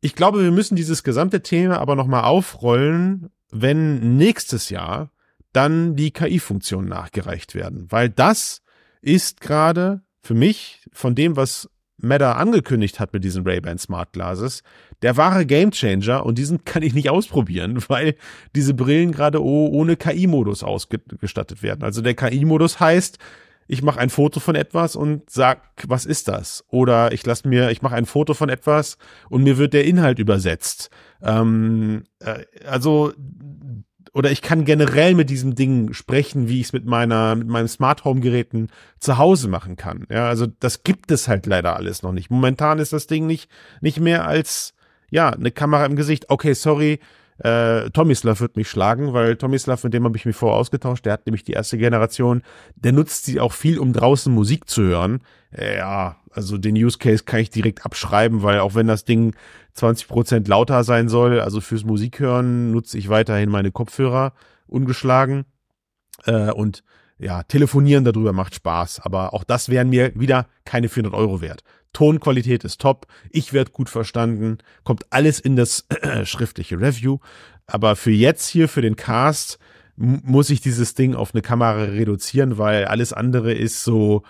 Ich glaube, wir müssen dieses gesamte Thema aber nochmal aufrollen, wenn nächstes Jahr dann die KI-Funktionen nachgereicht werden. Weil das ist gerade für mich von dem, was Meta angekündigt hat mit diesen Ray-Ban Smart Glasses, der wahre Gamechanger und diesen kann ich nicht *laughs* ausprobieren, weil diese Brillen gerade ohne KI-Modus ausgestattet werden. Also der KI-Modus heißt, ich mache ein Foto von etwas und sag, was ist das? Oder ich lasse mir, ich mache ein Foto von etwas und mir wird der Inhalt übersetzt. Ähm, äh, also oder ich kann generell mit diesem Ding sprechen, wie ich es mit meiner, mit meinem Smart Home Geräten zu Hause machen kann. Ja, also das gibt es halt leider alles noch nicht. Momentan ist das Ding nicht, nicht mehr als, ja, eine Kamera im Gesicht. Okay, sorry, äh, Tomislav wird mich schlagen, weil Tomislav, mit dem habe ich mich vorher ausgetauscht, der hat nämlich die erste Generation, der nutzt sie auch viel, um draußen Musik zu hören. Ja, also den Use Case kann ich direkt abschreiben, weil auch wenn das Ding 20 Prozent lauter sein soll, also fürs Musikhören nutze ich weiterhin meine Kopfhörer ungeschlagen. Äh, und ja, telefonieren darüber macht Spaß, aber auch das wären mir wieder keine 400 Euro wert. Tonqualität ist top, ich werde gut verstanden, kommt alles in das *clears throat* schriftliche Review. Aber für jetzt hier, für den Cast, muss ich dieses Ding auf eine Kamera reduzieren, weil alles andere ist so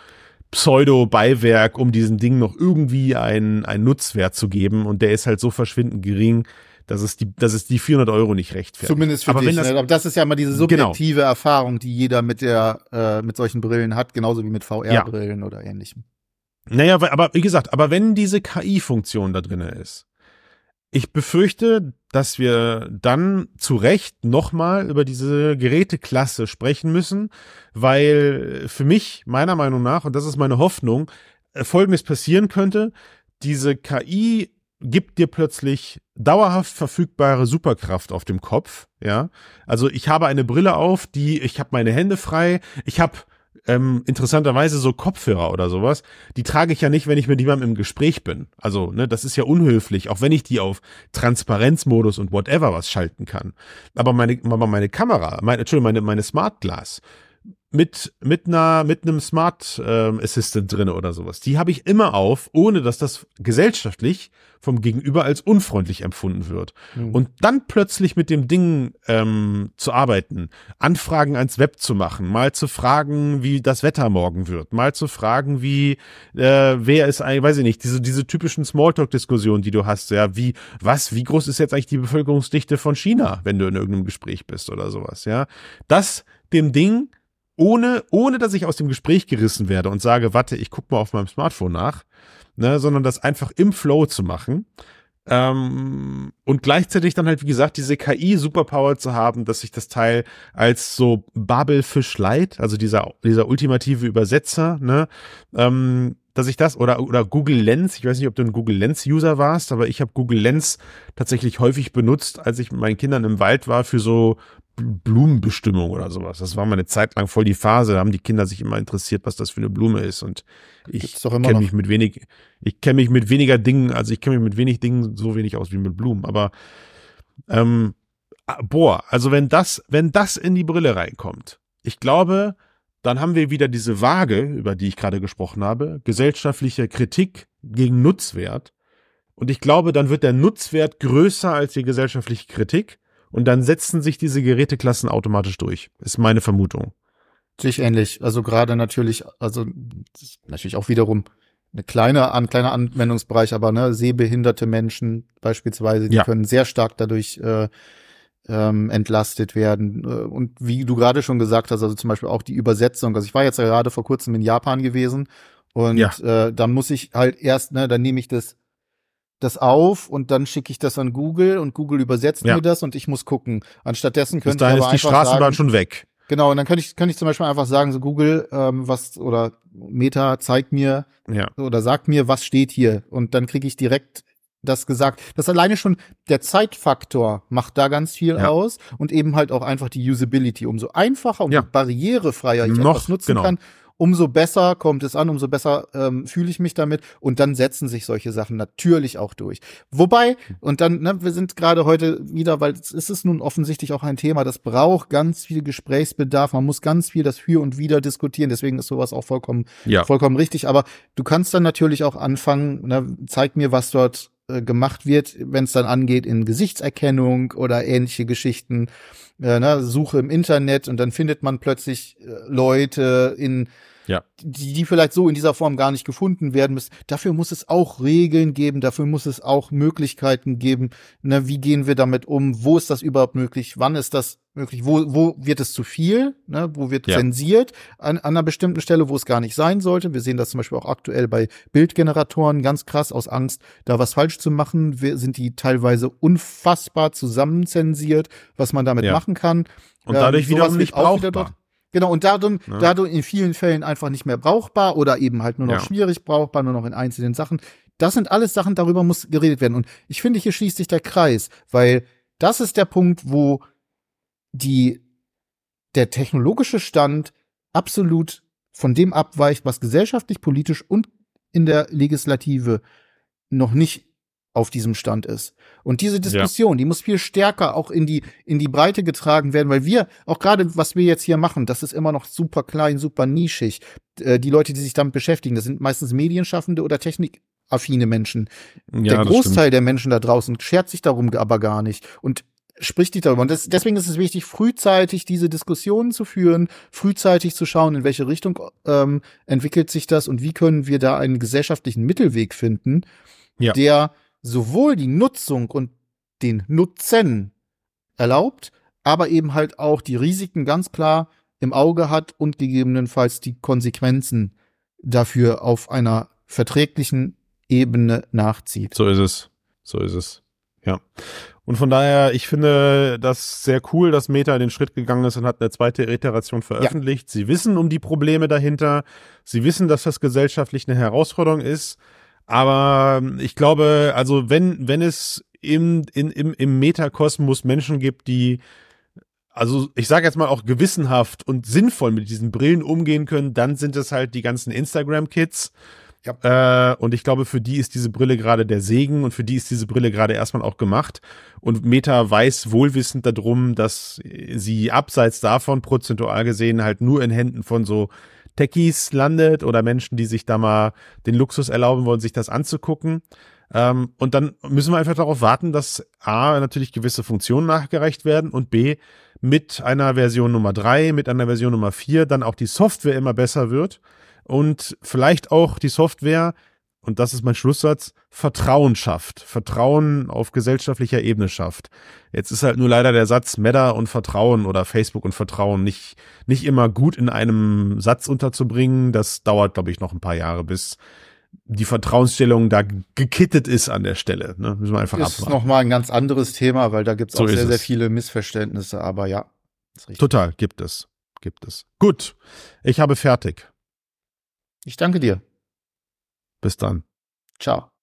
Pseudo-Beiwerk, um diesem Ding noch irgendwie einen, einen Nutzwert zu geben. Und der ist halt so verschwindend gering, dass es die, dass es die 400 Euro nicht rechtfertigt. Zumindest für aber dich. Wenn das, ne? Aber das ist ja immer diese Genau. subjektive Erfahrung, die jeder mit der, äh, mit solchen Brillen hat, genauso wie mit VR-Brillen oder ähnlichem. Naja, aber wie gesagt, aber wenn diese KI-Funktion da drinne ist, ich befürchte, dass wir dann zu Recht nochmal über diese Geräteklasse sprechen müssen, weil für mich, meiner Meinung nach, und das ist meine Hoffnung, äh, Folgendes passieren könnte, diese KI gibt dir plötzlich dauerhaft verfügbare Superkraft auf dem Kopf, ja. Also ich habe eine Brille auf, die, ich habe meine Hände frei, ich habe ähm, interessanterweise so Kopfhörer oder sowas, die trage ich ja nicht, wenn ich mit jemandem im Gespräch bin. Also, ne, das ist ja unhöflich, auch wenn ich die auf Transparenzmodus und whatever was schalten kann. Aber meine, aber meine Kamera, meine, Entschuldigung, meine, meine Smart Glass mit, mit einer, mit einem Smart ähm, Assistant drinne oder sowas, die habe ich immer auf, ohne dass das gesellschaftlich vom Gegenüber als unfreundlich empfunden wird. Hm. Und dann plötzlich mit dem Ding ähm, zu arbeiten, Anfragen ans Web zu machen, mal zu fragen, wie das Wetter morgen wird, mal zu fragen, wie äh, wer ist eigentlich, weiß ich nicht, diese diese typischen Smalltalk-Diskussionen, die du hast, ja, wie was, wie groß ist jetzt eigentlich die Bevölkerungsdichte von China, wenn du in irgendeinem Gespräch bist oder sowas, ja, das dem Ding ohne, ohne dass ich aus dem Gespräch gerissen werde und sage, warte, ich guck mal auf meinem Smartphone nach, ne, sondern das einfach im Flow zu machen. Ähm, und gleichzeitig dann halt, wie gesagt, diese KI-Superpower zu haben, dass ich das Teil als so Babelfisch Light, also dieser, dieser ultimative Übersetzer, ne, ähm, dass ich das oder oder Google Lens, ich weiß nicht, ob du ein Google Lens User warst, aber ich habe Google Lens tatsächlich häufig benutzt, als ich mit meinen Kindern im Wald war für so Blumenbestimmung oder sowas. Das war mal eine Zeit lang voll die Phase, da haben die Kinder sich immer interessiert, was das für eine Blume ist. Und ich kenne mich mit wenig ich kenne mich mit weniger Dingen, also ich kenne mich mit wenig Dingen so wenig aus wie mit Blumen, aber ähm, ah, boah, also wenn das wenn das in die Brille reinkommt, ich glaube, dann haben wir wieder diese Waage, über die ich gerade gesprochen habe, gesellschaftliche Kritik gegen Nutzwert. Und ich glaube, dann wird der Nutzwert größer als die gesellschaftliche Kritik. Und dann setzen sich diese Geräteklassen automatisch durch. Ist meine Vermutung. Sich ähnlich. Also gerade natürlich, also natürlich auch wiederum eine kleine, ein kleiner Anwendungsbereich, aber ne, sehbehinderte Menschen beispielsweise, die Ja. können sehr stark dadurch äh, ähm, entlastet werden. Äh, Und wie du gerade schon gesagt hast, also zum Beispiel auch die Übersetzung. Also ich war jetzt ja gerade vor kurzem in Japan gewesen und Ja. äh, dann muss ich halt erst, ne, dann nehme ich das das auf und dann schicke ich das an Google und Google übersetzt Ja. mir das und ich muss gucken. Anstattdessen könnte ich aber ist die Straßenbahn sagen, schon weg. Genau, und dann könnte ich, könnte ich zum Beispiel einfach sagen, so Google, ähm, was, oder Meta zeigt mir Ja. oder sagt mir, was steht hier. Und dann kriege ich direkt das gesagt. Das alleine schon, der Zeitfaktor macht da ganz viel Ja. aus und eben halt auch einfach die Usability. Umso einfacher, umso Ja. barrierefreier ich Noch, etwas nutzen genau. kann, umso besser kommt es an, umso besser ähm, fühle ich mich damit und dann setzen sich solche Sachen natürlich auch durch. Wobei, und dann, ne, wir sind gerade heute wieder, weil es ist nun offensichtlich auch ein Thema, das braucht ganz viel Gesprächsbedarf, man muss ganz viel das Für und Wider diskutieren, deswegen ist sowas auch vollkommen, Ja. vollkommen richtig, aber du kannst dann natürlich auch anfangen, ne, zeig mir, was dort äh, gemacht wird, wenn es dann angeht in Gesichtserkennung oder ähnliche Geschichten, äh, ne, Suche im Internet und dann findet man plötzlich äh, Leute in Ja. die, die vielleicht so in dieser Form gar nicht gefunden werden müssen. Dafür muss es auch Regeln geben, dafür muss es auch Möglichkeiten geben. Ne, wie gehen wir damit um? Wo ist das überhaupt möglich? Wann ist das möglich? Wo, wo wird es zu viel? Ne, wo wird Ja. zensiert? An, an einer bestimmten Stelle, wo es gar nicht sein sollte. Wir sehen das zum Beispiel auch aktuell bei Bildgeneratoren ganz krass aus Angst, da was falsch zu machen. Wir, sind die teilweise unfassbar zusammenzensiert, was man damit Ja. machen kann. Und dadurch sowas wiederum nicht auch wieder brauchbar. Genau, und dadurch, Ne? dadurch in vielen Fällen einfach nicht mehr brauchbar oder eben halt nur noch Ja. schwierig brauchbar, nur noch in einzelnen Sachen. Das sind alles Sachen, darüber muss geredet werden. Und ich finde, hier schließt sich der Kreis, weil das ist der Punkt, wo die, der technologische Stand absolut von dem abweicht, was gesellschaftlich, politisch und in der Legislative noch nicht auf diesem Stand ist. Und diese Diskussion, die muss viel stärker auch in die, in die Breite getragen werden, weil wir, auch gerade was wir jetzt hier machen, das ist immer noch super klein, super nischig. Äh, die Leute, die sich damit beschäftigen, das sind meistens Medienschaffende oder technikaffine Menschen. Ja, der Großteil stimmt. der Menschen da draußen schert sich darum aber gar nicht und spricht nicht darüber. Und das, deswegen ist es wichtig, frühzeitig diese Diskussionen zu führen, frühzeitig zu schauen, in welche Richtung ähm, entwickelt sich das und wie können wir da einen gesellschaftlichen Mittelweg finden, Ja. der sowohl die Nutzung und den Nutzen erlaubt, aber eben halt auch die Risiken ganz klar im Auge hat und gegebenenfalls die Konsequenzen dafür auf einer verträglichen Ebene nachzieht. So ist es. So ist es. Ja. Und von daher, ich finde das sehr cool, dass Meta den Schritt gegangen ist und hat eine zweite Iteration veröffentlicht. Sie wissen um die Probleme dahinter. Sie wissen, dass das gesellschaftlich eine Herausforderung ist. Aber ich glaube, also wenn, wenn es im, in, im, im Metakosmos Menschen gibt, die also ich sage jetzt mal auch gewissenhaft und sinnvoll mit diesen Brillen umgehen können, dann sind es halt die ganzen Instagram-Kids. Äh, und ich glaube, für die ist diese Brille gerade der Segen und für die ist diese Brille gerade erstmal auch gemacht. Und Meta weiß wohlwissend darum, dass sie abseits davon prozentual gesehen halt nur in Händen von so Techies landet oder Menschen, die sich da mal den Luxus erlauben wollen, sich das anzugucken. Ähm, und dann müssen wir einfach darauf warten, dass A, natürlich gewisse Funktionen nachgereicht werden und B, mit einer Version Nummer drei, mit einer Version Nummer vier dann auch die Software immer besser wird und vielleicht auch die Software, und das ist mein Schlusssatz, Vertrauen schafft, Vertrauen auf gesellschaftlicher Ebene schafft. Jetzt ist halt nur leider der Satz Meta und Vertrauen oder Facebook und Vertrauen nicht, nicht immer gut in einem Satz unterzubringen. Das dauert, glaube ich, noch ein paar Jahre, bis die Vertrauensstellung da gekittet ist an der Stelle. Ne? Müssen wir einfach ist abwarten. nochmal ein ganz anderes Thema, weil da gibt es So auch ist sehr, sehr es. viele Missverständnisse, aber ja, ist. Total, gibt es. Gibt es. Gut, ich habe fertig. Ich danke dir. Bis dann. Ciao.